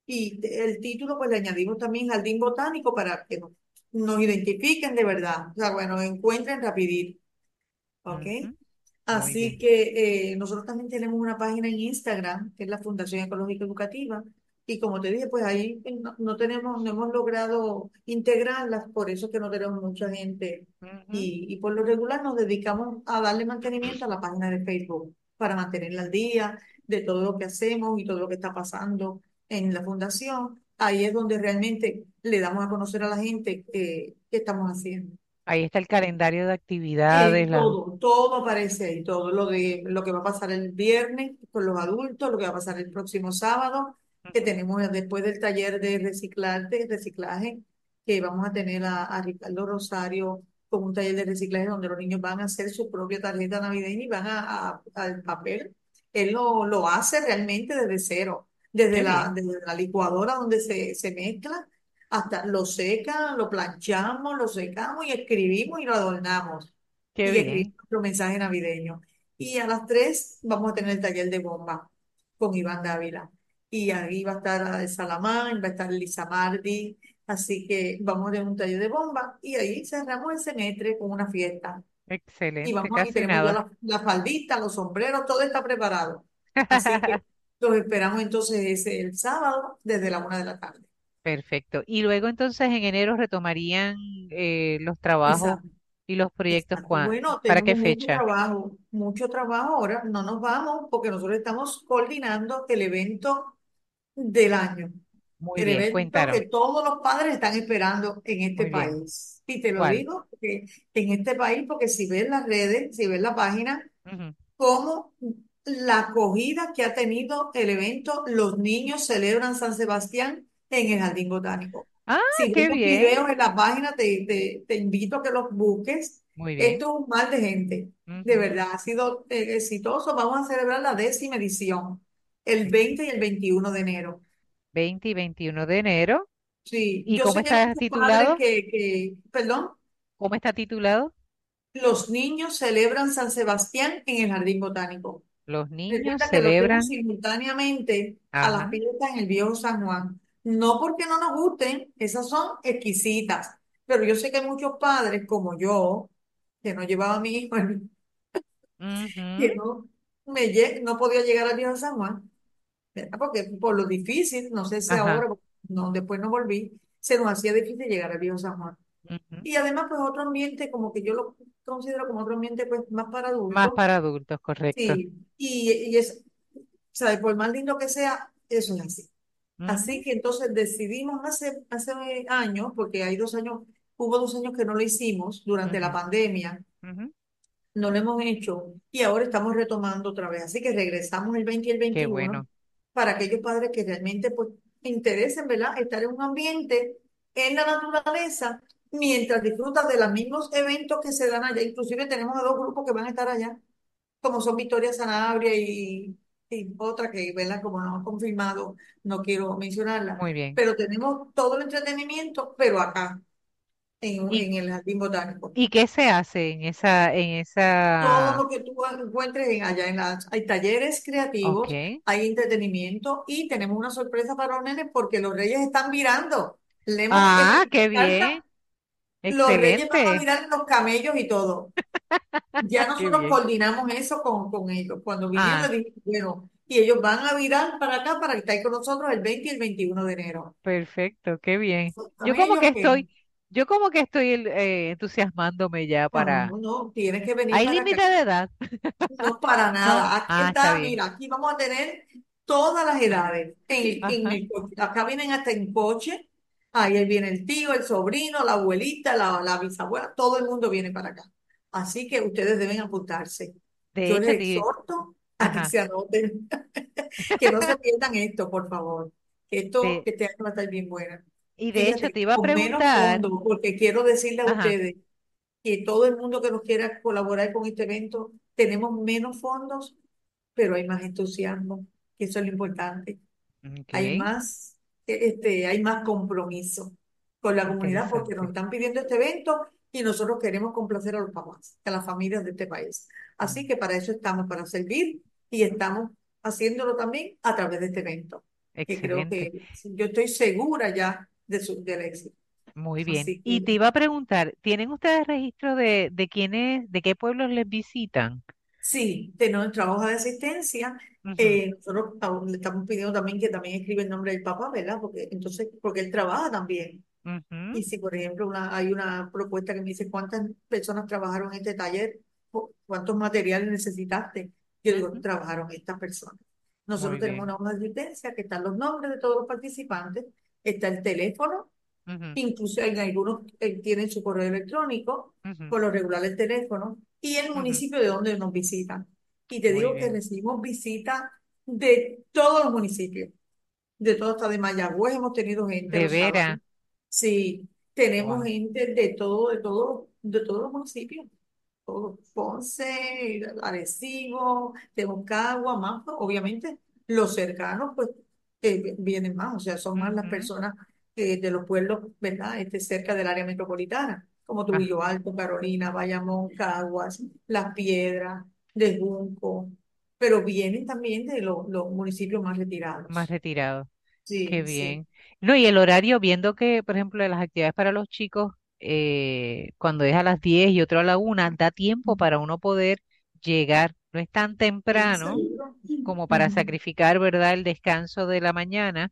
y el título pues le añadimos también Jardín Botánico para que nos, nos identifiquen de verdad. O sea, bueno, encuentren rapidito, ¿ok? Así que eh, nosotros también tenemos una página en Instagram, que es la Fundación Ecológica Educativa, y como te dije, pues ahí eh, no, no tenemos, no hemos logrado integrarlas, por eso es que no tenemos mucha gente, Ujú. y, y por lo regular nos dedicamos a darle mantenimiento a la página de Facebook para mantenerla al día, de todo lo que hacemos y todo lo que está pasando en la fundación. Ahí es donde realmente le damos a conocer a la gente eh, qué estamos haciendo. Ahí está el calendario de Eh, actividades, la... todo, todo aparece ahí, todo lo de lo que va a pasar el viernes con los adultos, lo que va a pasar el próximo sábado, que tenemos después del taller de reciclarte, reciclaje, que vamos a tener a, a Ricardo Rosario con un taller de reciclaje donde los niños van a hacer su propia tarjeta navideña y van a, a- al papel. Él lo, lo hace realmente desde cero, desde Qué la, bien, desde la licuadora donde se, se mezcla hasta lo seca, lo planchamos, lo secamos y escribimos y lo adornamos qué y escribimos bien. nuestro mensaje navideño. Y a las 3 vamos a tener el taller de bomba con Iván Dávila. Y ahí va a estar Salamán, va a estar Lisa Mardi. Así que vamos a tener un taller de bomba y ahí cerramos el semestre con una fiesta. Y Excelente, vamos, y casi tenemos ya nada. la, la faldita, los sombreros, todo está preparado. Así que [LAUGHS] los esperamos entonces ese, el sábado desde la una de la tarde. Perfecto. Y luego entonces en enero retomarían eh, los trabajos Exacto. y los proyectos Exacto. Bueno, ¿para qué mucho fecha? trabajo, mucho trabajo ahora. No nos vamos porque nosotros estamos coordinando el evento del año, Muy el bien, evento cuéntanos. que todos los padres están esperando en este Muy bien. país. Y te lo ¿Cuál? digo porque en este país, porque si ves las redes, si ves la página, Ujú. cómo la acogida que ha tenido el evento, los niños celebran San Sebastián en el Jardín Botánico. Ah, Si qué bien. videos en la página, te, te, te invito a que los busques. Muy bien. Esto es un mar de gente, de Ujú. verdad, ha sido eh, exitoso. Vamos a celebrar la décima edición, el 20 y el 21 de enero. 20 y 21 de enero. Sí, ¿Y yo cómo está titulado? que, que, perdón, ¿Cómo está titulado? los niños celebran San Sebastián en el Jardín Botánico. Los niños Recuerda que lo celebran. simultáneamente a las fiestas en el Viejo San Juan. No porque no nos gusten, esas son exquisitas. Pero yo sé que hay muchos padres como yo, que no llevaba a mi hijo, [LAUGHS] que Ujú. no, me, lle- no podía llegar al Viejo San Juan, ¿verdad? Porque por lo difícil, no sé si Ajá. ahora, porque no, después no volví, se nos hacía difícil llegar al Viejo San Juan. Ujú. Y además, pues otro ambiente, como que yo lo considero como otro ambiente pues más para Más adultos. para adultos, correcto. Sí, y, y es, ¿sabes? Por más lindo que sea, eso es así. Así que entonces decidimos hace, hace años, porque hay dos años, hubo dos años que no lo hicimos durante la Ujú. pandemia, Ujú. no lo hemos hecho y ahora estamos retomando otra vez. Así que regresamos el 20 y el Qué 21 bueno. para aquellos padres que realmente pues interesen, ¿verdad? Estar en un ambiente en la naturaleza mientras disfrutan de los mismos eventos que se dan allá. Inclusive tenemos a dos grupos que van a estar allá, como son Victoria Sanabria y, y otra que, ¿verdad? Como no han confirmado, no quiero mencionarla, Muy bien. pero tenemos todo el entretenimiento, pero acá, en, ¿Y, en el Jardín Botánico. y qué se hace en esa, en Todo esa, lo que tú encuentres en allá en las, hay talleres creativos, hay entretenimiento y tenemos una sorpresa para los nenes porque los reyes están virando. Ah, qué bien. los reyes van a virar los camellos y todo. Ya [LAUGHS] nosotros coordinamos eso con, con ellos. Cuando vinieron, Ah, dije, bueno, y ellos van a virar para acá para estar con nosotros el 20 y el 21 de enero. perfecto, qué bien. Yo como que estoy, yo como que estoy eh, entusiasmándome ya para. no, no, tienes que venir ¿Hay para acá. límite de edad? No, para No. [LAUGHS] nada. Aquí Ah, está está, bien. mira, aquí vamos a tener todas las edades. En, en el. Acá vienen hasta en coche. Ahí viene el tío, el sobrino, la abuelita, la, la bisabuela, todo el mundo viene para acá. Así que ustedes deben apuntarse. De Yo les hecho, te, exhorto a que se anoten, [LAUGHS] que no se pierdan esto, por favor. Que esto, De, este año va a estar bien buena. y de hecho Fíjate, te iba a con menos preguntar, porque quiero decirle a ajá, ustedes que todo el mundo que nos quiera colaborar con este evento, tenemos menos fondos, pero hay más entusiasmo, que eso es lo importante. Hay ok, más, eh, este, hay más compromiso con la comunidad porque nos interesante. están pidiendo este evento y nosotros queremos complacer a los papás, a las familias de este país. Así que para eso estamos, para servir y estamos haciéndolo también a través de este evento, que creo Excelente, que yo estoy segura ya de su, del éxito. muy bien. Y te iba a preguntar, ¿tienen ustedes registro de, de quiénes, de qué pueblos les visitan? Sí, tenemos el trabajo de asistencia. Eh, nosotros le estamos pidiendo también que también escriba el nombre del papá, ¿verdad? Porque entonces, porque él trabaja también. Y si, por ejemplo, una, hay una propuesta que me dice cuántas personas trabajaron en este taller, Cu- cuántos materiales necesitaste, yo digo, ujú. trabajaron estas personas. Nosotros tenemos una hoja de que están los nombres de todos los participantes, está el teléfono, incluso en algunos eh, tienen su correo electrónico, por lo regular el teléfono, y el municipio de donde nos visitan. Y te Muy digo que recibimos visitas de todos los municipios, de todo, hasta de Mayagüez hemos tenido gente De veras. Sí, tenemos Wow. gente de todo, de todo, de todos los municipios. Todos, Ponce, Arecibo, más, pues, obviamente, los cercanos, pues, eh, vienen más, o sea, son más las Ujú. personas eh, de los pueblos, ¿verdad? Este, cerca del área metropolitana, como Ah, Trujillo Alto, Carolina, Bayamón, Caguas, Las Piedras, de Junco, pero vienen también de los, los municipios más más retirados. retirado. Qué Sí, sí. bien. No, y el horario, viendo que, por ejemplo, las actividades para los chicos, eh, cuando es a las 10 y otro a la una, da tiempo para uno poder llegar. No es tan temprano como para sacrificar, ¿verdad?, el descanso de la mañana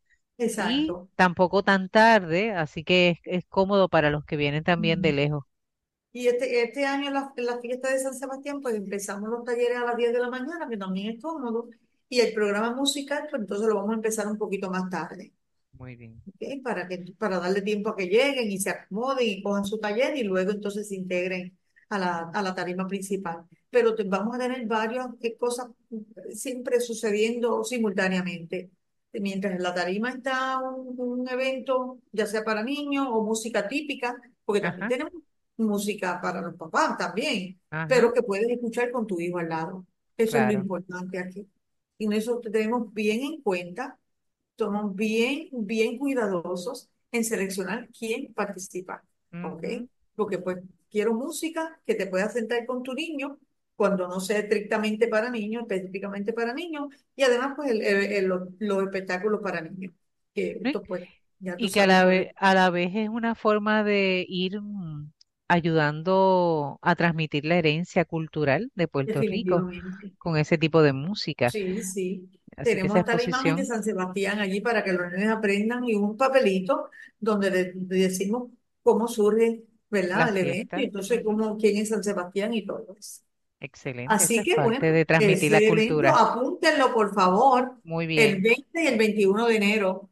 y Exacto. tampoco tan tarde, así que es, es cómodo para los que vienen también de lejos. Y este, este año en la, en la fiesta de San Sebastián, pues empezamos los talleres a las 10 de la mañana, que también es cómodo, y el programa musical, pues entonces lo vamos a empezar un poquito más tarde, Muy bien. ¿ok? Para que, para darle tiempo a que lleguen y se acomoden y cojan su taller y luego entonces se integren a la, a la tarima principal. Pero te- vamos a tener varias eh, cosas eh, siempre sucediendo simultáneamente. Mientras en la tarima está un, un evento, ya sea para niños o música típica, porque también Ajá, tenemos música para los papás también, ajá, pero que puedes escuchar con tu hijo al lado. Eso es lo importante aquí. Y en eso tenemos bien en cuenta, somos bien, bien cuidadosos en seleccionar quién participa, ¿ok? Porque pues quiero música que te puedas sentar con tu niño cuando no sea estrictamente para niños, específicamente para niños, y además pues el- el- el- los, los espectáculos para niños, que pues ya Y que a la vez, a la vez es una forma de ir mm, ayudando a transmitir la herencia cultural de Puerto Rico con ese tipo de música. Sí, sí. Así Tenemos hasta la imagen de exposición, San Sebastián allí para que los niños aprendan y un papelito donde le, le decimos cómo surge, ¿verdad? El evento y entonces cómo, quién es San Sebastián y todo eso. Excelente, Así que parte bueno, de transmitir la evento, cultura. apúntenlo por favor, Muy el bien. 20 y el 21 de enero.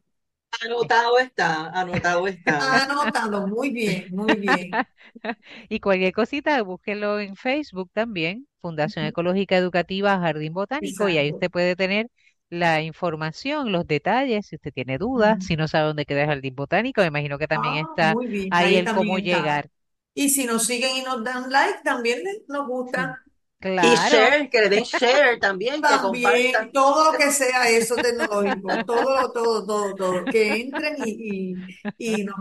Anotado está, anotado está. [LAUGHS] Anótalo, muy bien, muy bien. [LAUGHS] Y cualquier cosita, búsquenlo en Facebook también, Fundación Ecológica Educativa Jardín Botánico, y ahí usted puede tener la información, los detalles, si usted tiene dudas, si no sabe dónde queda el Jardín Botánico, me imagino que también Ah, está ahí ahí el cómo está. llegar. Y si nos siguen y nos dan like, también les- nos Sí, Y share, que le den share también, que También, compartan. todo lo que sea eso tecnológico, todo, todo, todo, todo, que entren y, y, y nos,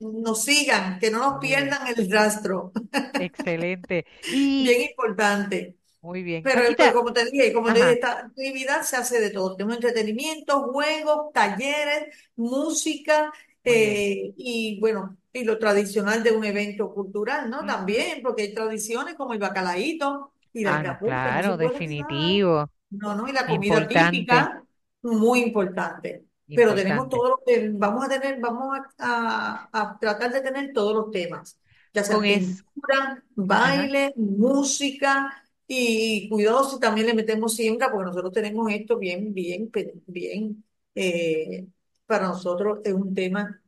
nos sigan, que no nos pierdan el rastro. excelente. [LAUGHS] Bien importante. muy bien, Pero, Paquita, como te dije, como te dije, esta actividad se hace de todo. Tenemos entretenimiento, juegos, talleres, música, eh, y bueno, y lo tradicional de un evento cultural, ¿no? También, porque hay tradiciones como el bacalaíto y la Ah, no, claro, definitivo, No, no, y la comida importante, típica, muy importante. Pero tenemos todos los, eh, vamos a tener, vamos a, a- a tratar de tener todos los temas, ya sea pintura, ajá, baile, música, y cuidado si también le metemos siembra, porque nosotros tenemos esto bien, bien, bien, eh, para nosotros es un tema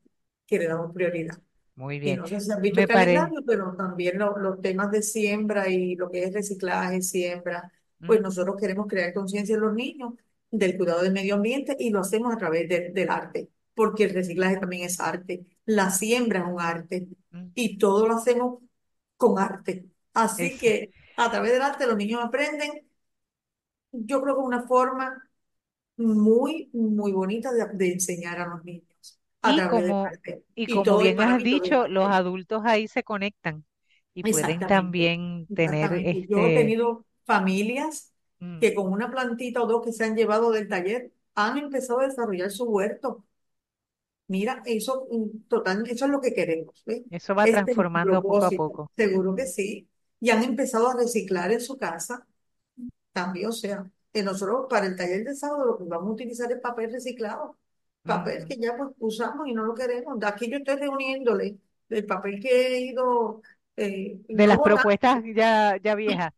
que le damos prioridad. Muy Y bien. no sé si han visto el calendario, pero también lo- los temas de siembra y lo que es reciclaje, siembra, pues nosotros queremos crear conciencia en los niños del cuidado del medio ambiente y lo hacemos a través de- del arte, porque el reciclaje también es arte, la siembra es un arte y todo lo hacemos con arte. Así que a través del arte los niños aprenden, yo creo que una forma muy, muy bonita de, de enseñar a los niños a Y través como, y y como bien has dicho, los adultos ahí se conectan y pueden también tener exactamente. Yo he este, tenido familias mm, que con una plantita o dos que se han llevado del taller han empezado a desarrollar su huerto. Mira, eso, mm, total, eso es lo que queremos, eso va Este transformando poco a poco. seguro que sí. Y han empezado a reciclar en su casa también, o sea, que nosotros para el taller de sábado lo que vamos a utilizar es papel reciclado, papel que ya pues usamos y no lo queremos. De aquí yo estoy reuniéndole el papel que he ido eh, De no las propuestas ya, ya [LAUGHS] viejas.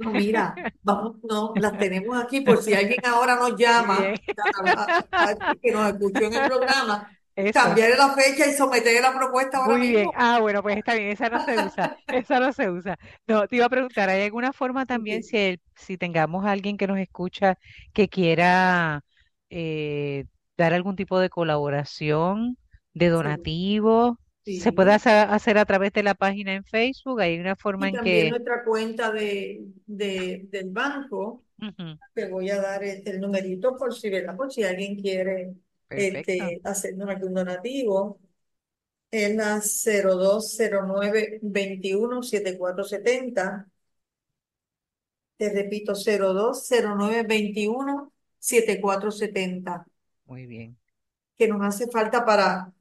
No, mira, vamos, no, las tenemos aquí por si alguien ahora nos [LAUGHS] llama bien. a- a- a- que nos escuchó en el programa, Eso. cambiar la fecha y someter la propuesta ahora Muy bien. mismo. Ah, bueno, pues está bien, esa no se usa, [LAUGHS] esa no se usa. No, te iba a preguntar, ¿hay alguna forma también Sí, si, el- si tengamos a alguien que nos escucha que quiera eh, dar algún tipo de colaboración, de sí, donativo? ¿Se puede hacer, a través de la página en Facebook? ¿Hay una forma Y en también que... nuestra cuenta de, de- del banco, te voy a dar este, el numerito por si, ¿verdad? Por si alguien quiere. Este, hacernos algún donativo. Es la 0209 21 7470. Te repito, 0209 21 7470, Muy bien. que nos hace falta para,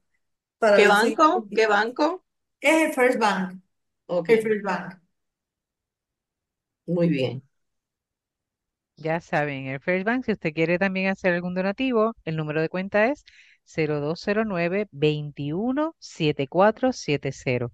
para ¿Qué banco? ¿Qué banco? Es el First Bank, Ok, el First Bank. muy bien. Ya saben, el First Bank, si usted quiere también hacer algún donativo, el número de cuenta es 0209 21 7470.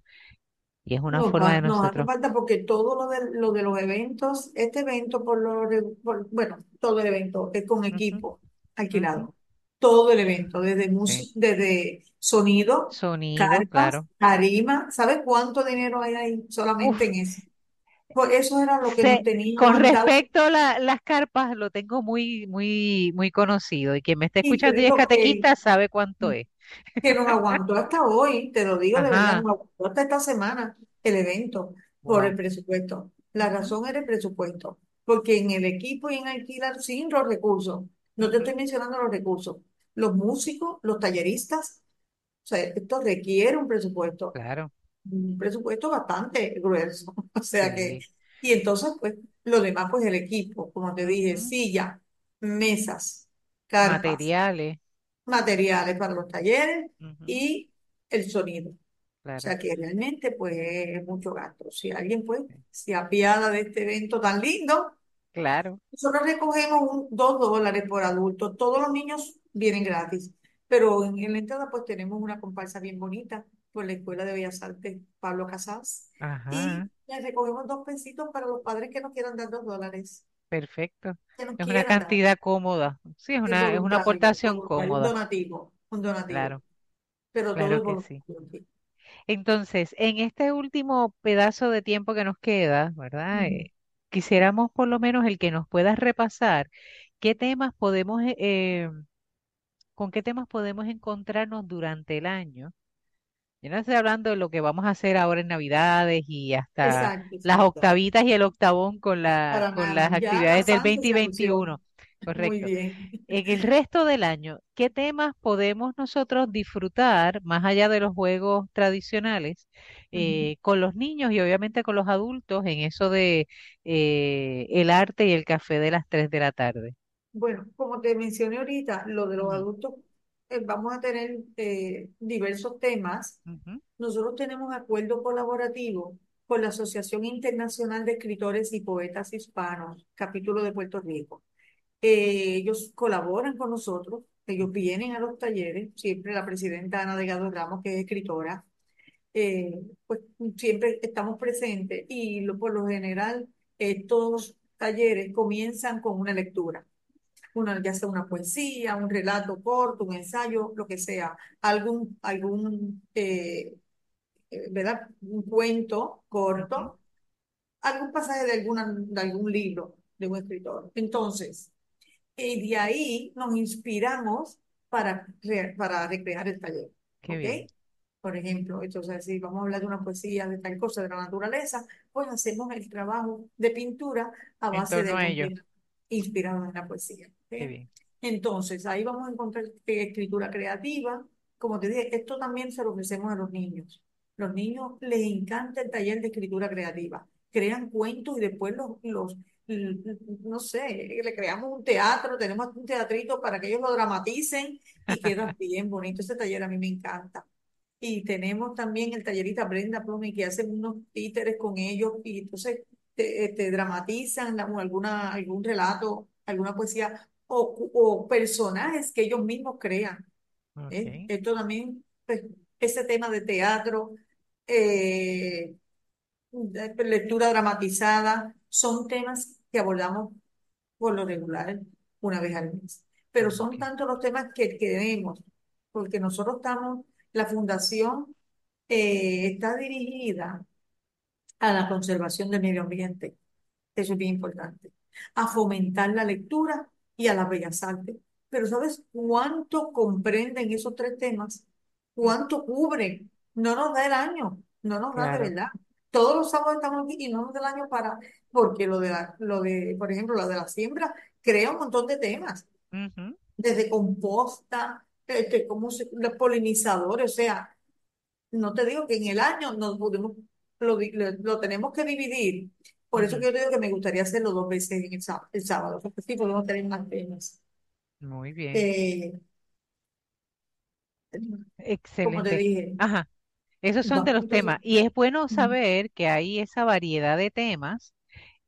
Y es una Nos forma va, de nos hace nosotros. falta porque todo lo de, lo de los eventos, este evento por lo, por- bueno, todo el evento es con equipo alquilado. Todo el evento, desde sí. música, desde sonido, Sonido, carpas, claro. tarima. ¿Sabes cuánto dinero hay ahí solamente Uf, en eso? Pues eso era lo que sé- tenía con respecto a la- las carpas, lo tengo muy, muy, muy conocido. Y quien me esté Y escuchando y es que, catequista sabe cuánto es. que nos aguantó hasta hoy, te lo digo de verdad, Ajá, nos aguantó hasta esta semana el evento por el wow. presupuesto. La razón era el presupuesto, porque en el equipo y en alquilar sin los recursos, no te estoy mencionando los recursos, los músicos, los talleristas, o sea, esto requiere un presupuesto, claro, un presupuesto bastante grueso, [LAUGHS] o sea que, y entonces pues lo demás pues el equipo, como te dije, Ujú, silla, mesas, carpas Materiales, materiales para los talleres y el sonido. O claro. sea que realmente pues es mucho gasto. Si alguien pues se apiada de este evento tan lindo, Claro. nosotros recogemos un, dos dólares por adulto. Todos los niños vienen gratis, pero en, en la entrada pues tenemos una comparsa bien bonita por la Escuela de Bellas Artes Pablo Casals Ajá. y les recogemos dos pesitos para los padres que nos quieran dar dos dólares, Perfecto. que nos Es una quieran dar. cantidad cómoda. Sí, es Es una, es una voluntario, aportación voluntario, un cómoda. donativo, un donativo, Claro, pero todo claro que sí. voluntario. Entonces, en este último pedazo de tiempo que nos queda, ¿verdad? Eh, quisiéramos por lo menos el que nos puedas repasar qué temas podemos, eh, eh, con qué temas podemos encontrarnos durante el año. Yo no estoy hablando de lo que vamos a hacer ahora en Navidades y hasta Exacto, las octavitas y el octavón con la, con las actividades del pasando 20 y esa ilusión. 21. Muy Correcto. bien. En el [LAUGHS] resto del año, ¿qué temas podemos nosotros disfrutar más allá de los juegos tradicionales eh, con los niños y obviamente con los adultos en eso de eh, el arte y el café de las 3 de la tarde? Bueno, como te mencioné ahorita, lo de los adultos, eh, vamos a tener eh, diversos temas. Nosotros tenemos acuerdo colaborativo con la Asociación Internacional de Escritores y Poetas Hispanos, capítulo de Puerto Rico. Eh, ellos colaboran con nosotros, ellos vienen a los talleres, siempre la presidenta Ana Delgado Ramos, que es escritora, eh, pues siempre estamos presentes y lo- por lo general estos talleres comienzan con una lectura, una, ya sea una poesía, un relato corto, un ensayo, lo que sea, algún, algún eh, eh, ¿verdad? Un cuento corto, algún pasaje de, alguna, de algún libro de un escritor. Entonces, y de ahí nos inspiramos para, para recrear el taller, Qué ¿ok? bien. Por ejemplo, entonces, si vamos a hablar de una poesía de tal cosa de la naturaleza, pues hacemos el trabajo de pintura a base de inspirado en la poesía, Qué bien. Entonces, ahí vamos a encontrar escritura creativa. Como te dije, esto también se lo ofrecemos a los niños. Los niños les encanta el taller de escritura creativa. Crean cuentos y después los, los, no sé, le creamos un teatro, tenemos un teatrito para que ellos lo dramaticen y queda [LAUGHS] bien bonito. Ese taller a mí me encanta. Y tenemos también el tallerista Brenda Plumey que hace unos títeres con ellos y entonces te, te dramatizan alguna, algún relato, alguna poesía o, o personajes que ellos mismos crean. ¿eh? Ok. Esto también, pues, ese tema de teatro, eh, lectura dramatizada, son temas que abordamos por lo regular una vez al mes. Pero son Ok, tantos los temas que queremos, porque nosotros estamos, la fundación eh, está dirigida a la conservación del medio ambiente. Eso es bien importante. A fomentar la lectura y a las bellas artes. Pero ¿sabes cuánto comprenden esos tres temas? ¿Cuánto cubren? No nos da el año, no nos da de claro. verdad. Todos los sábados estamos aquí y no nos da el año para, porque lo de, la- lo de, por ejemplo, lo de la siembra crea un montón de temas, Ujú, desde composta, este, cómo se, los polinizadores, o sea, no te digo que en el año nos podemos, lo, lo, lo tenemos que dividir. Por eso que yo te digo que me gustaría hacerlo dos veces en el sábado, el sábado, porque sí podemos tener más temas. Muy bien. Eh, como te Excelente. dije, Ajá. Esos son de los temas. Y es bueno saber que hay esa variedad de temas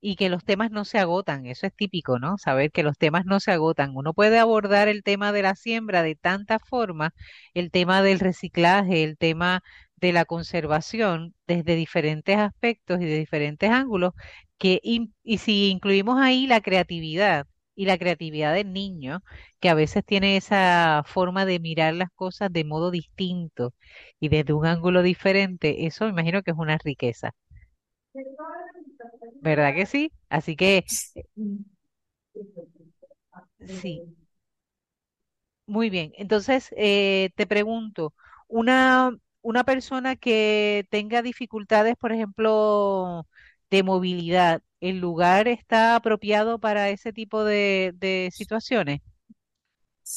y que los temas no se agotan. Eso es típico, ¿no? Saber que los temas no se agotan. Uno puede abordar el tema de la siembra de tanta forma, el tema del reciclaje, el tema de la conservación, desde diferentes aspectos y de diferentes ángulos, que, in- y si incluimos ahí la creatividad y la creatividad del niño, que a veces tiene esa forma de mirar las cosas de modo distinto y desde un ángulo diferente, eso me imagino que es una riqueza. ¿Verdad que sí? Así que sí, muy bien. Entonces, eh, te pregunto, una, una persona que tenga dificultades, por ejemplo, de movilidad, ¿el lugar está apropiado para ese tipo de, de situaciones?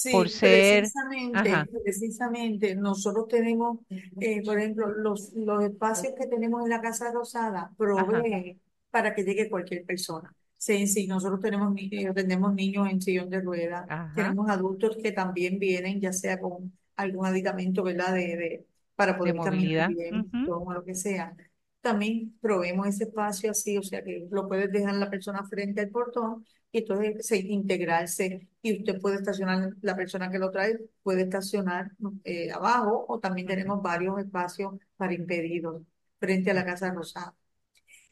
Por Sí, ser, precisamente, ajá, precisamente nosotros tenemos, eh, por ejemplo, los, los espacios que tenemos en la Casa Rosada proveen para que llegue cualquier persona. Sí, sí, nosotros tenemos, eh, tenemos niños en sillón de ruedas, ajá, tenemos adultos que también vienen, ya sea con algún aditamento, ¿verdad? De, de, para de poder caminar bien, ujú, o lo que sea. También proveemos ese espacio así, o sea que lo puedes dejar la persona frente al portón y entonces se, integrarse y usted puede estacionar, la persona que lo trae puede estacionar eh, abajo o también tenemos varios espacios para impedidos frente a la Casa Rosada.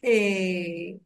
Eh,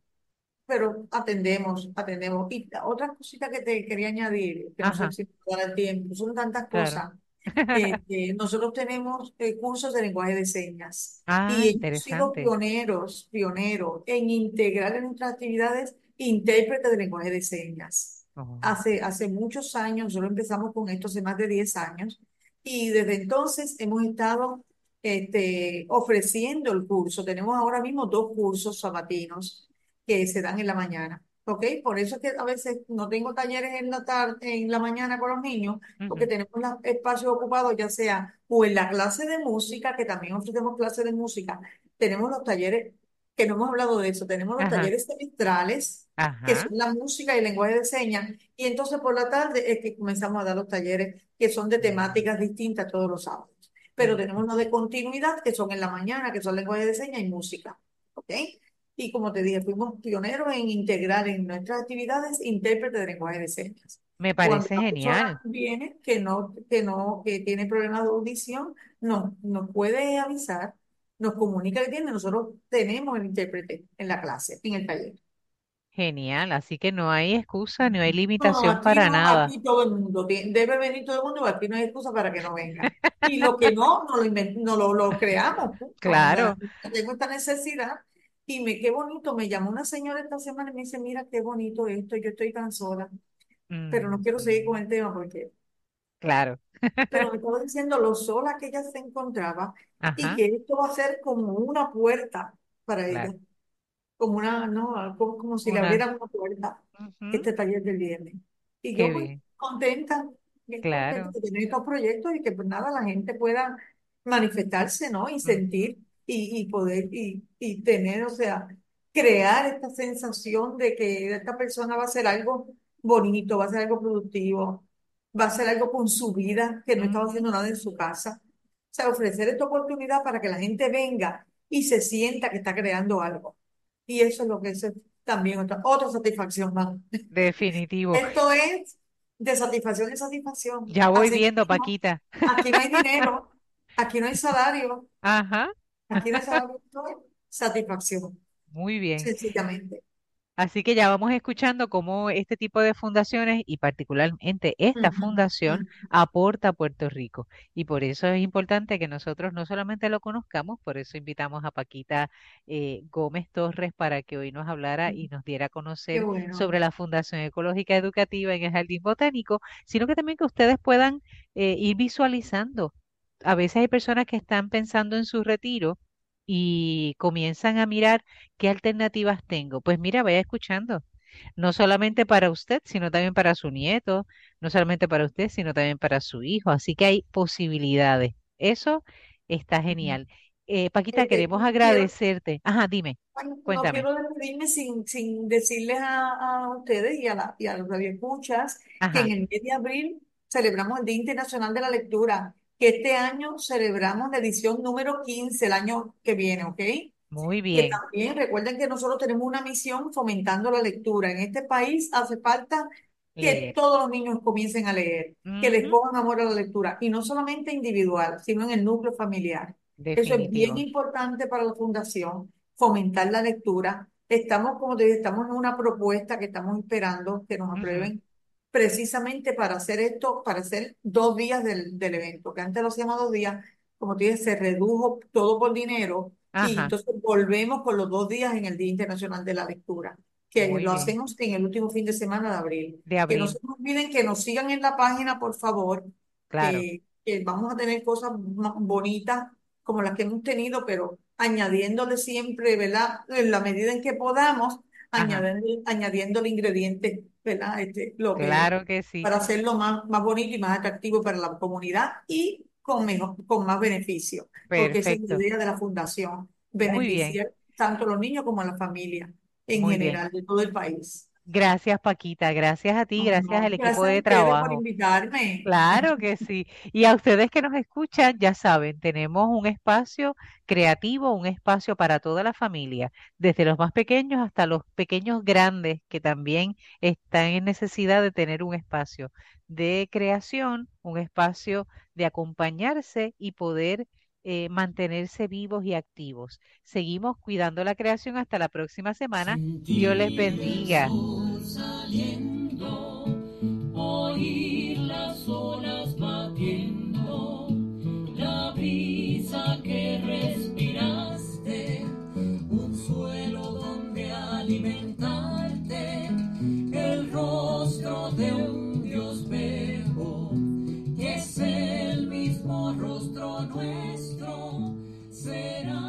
pero atendemos, atendemos. Y otra cosita que te quería añadir, que no sé si me va a dar tiempo, son tantas claro. cosas. Este, nosotros tenemos eh, cursos de lenguaje de señas [LAUGHS] Ah, y hemos sido pioneros, pioneros en integrar en nuestras actividades intérpretes de lenguaje de señas. Oh, Hace, hace muchos años, nosotros empezamos con esto hace más de 10 años y desde entonces hemos estado este, ofreciendo el curso. Tenemos ahora mismo dos cursos sabatinos que se dan en la mañana. ¿Ok? Por eso es que a veces no tengo talleres en la tarde, en la mañana con los niños, porque ujú, tenemos los espacios ocupados, ya sea o en la clase de música, que también ofrecemos clases de música, tenemos los talleres, que no hemos hablado de eso, tenemos los Ajá, talleres semestrales, que ajá. son la música y el lenguaje de señas, y entonces por la tarde es que comenzamos a dar los talleres que son de temáticas distintas todos los sábados. Pero tenemos los de continuidad, que son en la mañana, que son lenguaje de señas y música. ¿Ok? Y como te dije, fuimos pioneros en integrar en nuestras actividades intérpretes de lenguaje de señas. Me Cuando parece una genial. persona viene que no, que no, que tiene problemas de audición, no, nos puede avisar, nos comunica que tiene, nosotros tenemos el intérprete en la clase, en el taller. Genial. Así que no hay excusa, no hay No, limitación aquí para no, nada. aquí todo el mundo tiene- debe venir todo el mundo, aquí no hay excusa para que no venga. Y lo que no, no lo, inven- no lo, lo creamos, punto. La- [LAUGHS] Claro. tengo esta necesidad y me, qué bonito, me llamó una señora esta semana y me dice, mira qué bonito esto, yo estoy tan sola, pero no Mm, quiero seguir con el tema porque, claro. pero me [LAUGHS] estaba diciendo lo sola que ella se encontraba y Ajá, que esto va a ser como una puerta para claro. ella, como una, no, como, como si le Una. abrieran una puerta ujú, este taller del viernes. Y Qué yo pues bien. contenta, bien contenta Claro. de tener estos proyectos y que pues nada, la gente pueda manifestarse, ¿no? Y sentir y, y poder y, y tener, o sea, crear esta sensación de que esta persona va a hacer algo bonito, va a hacer algo productivo, va a hacer algo con su vida, que no estaba haciendo nada en su casa. O sea, ofrecer esta oportunidad para que la gente venga y se sienta que está creando algo. Y eso es lo que es también otra, otra satisfacción más. Definitivo. Esto es de satisfacción en satisfacción. Ya voy Así viendo, mismo, Paquita. aquí no hay [LAUGHS] dinero, aquí no hay salario, Ajá. Aquí salario. ¿no? satisfacción, Muy bien. sencillamente. Así que ya vamos escuchando cómo este tipo de fundaciones y particularmente esta Ujú, fundación ujú. aporta a Puerto Rico. Y por eso es importante que nosotros no solamente lo conozcamos, por eso invitamos a Paquita eh, Gómez Torres para que hoy nos hablara y nos diera a Qué conocer bueno. sobre la Fundación Ecológica Educativa en el Jardín Botánico, sino que también que ustedes puedan eh, ir visualizando. A veces hay personas que están pensando en su retiro y comienzan a mirar ¿Qué alternativas tengo? Pues mira, vaya escuchando. No solamente para usted, sino también para su nieto, no solamente para usted, sino también para su hijo. Así que hay posibilidades. Eso está genial. Eh, Paquita, Eh, eh, queremos agradecerte. Ajá, dime, bueno, no quiero despedirme sin, sin decirles a, a ustedes y a, la, y a los radioescuchas que en el mes de abril celebramos el Día Internacional de la Lectura, que este año celebramos la edición número 15 el año que viene, ¿ok? muy Que bien. también recuerden que nosotros tenemos una misión fomentando la lectura. En este país hace falta que Leer. todos los niños comiencen a leer, que les cojan amor a la lectura, y no solamente individual, sino en el núcleo familiar. Eso es bien importante para la fundación, fomentar la lectura. Estamos, como te dije, estamos en una propuesta que estamos esperando que nos aprueben precisamente para hacer esto, para hacer dos días del, del evento, que antes lo hacíamos dos días, como te dije, se redujo todo por dinero y entonces volvemos con los dos días en el Día Internacional de la Lectura, que muy lo bien. hacemos en el último fin de semana de abril. De Que no se abril, nos olviden que nos sigan en la página, por favor, claro. que, que vamos a tener cosas más bonitas como las que hemos tenido, pero añadiéndole siempre, ¿verdad? En la medida en que podamos, añadiendo, añadiéndole ingredientes, ¿verdad? Este, lo que, claro que sí. para hacerlo más, más bonito y más atractivo para la comunidad y con, mejor, con más beneficio, porque esa es la idea de la fundación, beneficiar tanto a los niños como a la familia en muy bien. general de todo el país. Gracias, Paquita. Gracias a ti, gracias no, al equipo gracias de ustedes por trabajo. invitarme. Claro que sí. Y a ustedes que nos escuchan, ya saben, tenemos un espacio creativo, un espacio para toda la familia, desde los más pequeños hasta los pequeños grandes que también están en necesidad de tener un espacio de creación, un espacio de acompañarse y poder eh, mantenerse vivos y activos. Seguimos cuidando la creación hasta la próxima semana. Sentir Dios les bendiga. Saliendo, oír las olas batiendo, la brisa que respiraste, un suelo donde alimentarte, el rostro de un Dios viejo, que es el mismo rostro nuestro. será.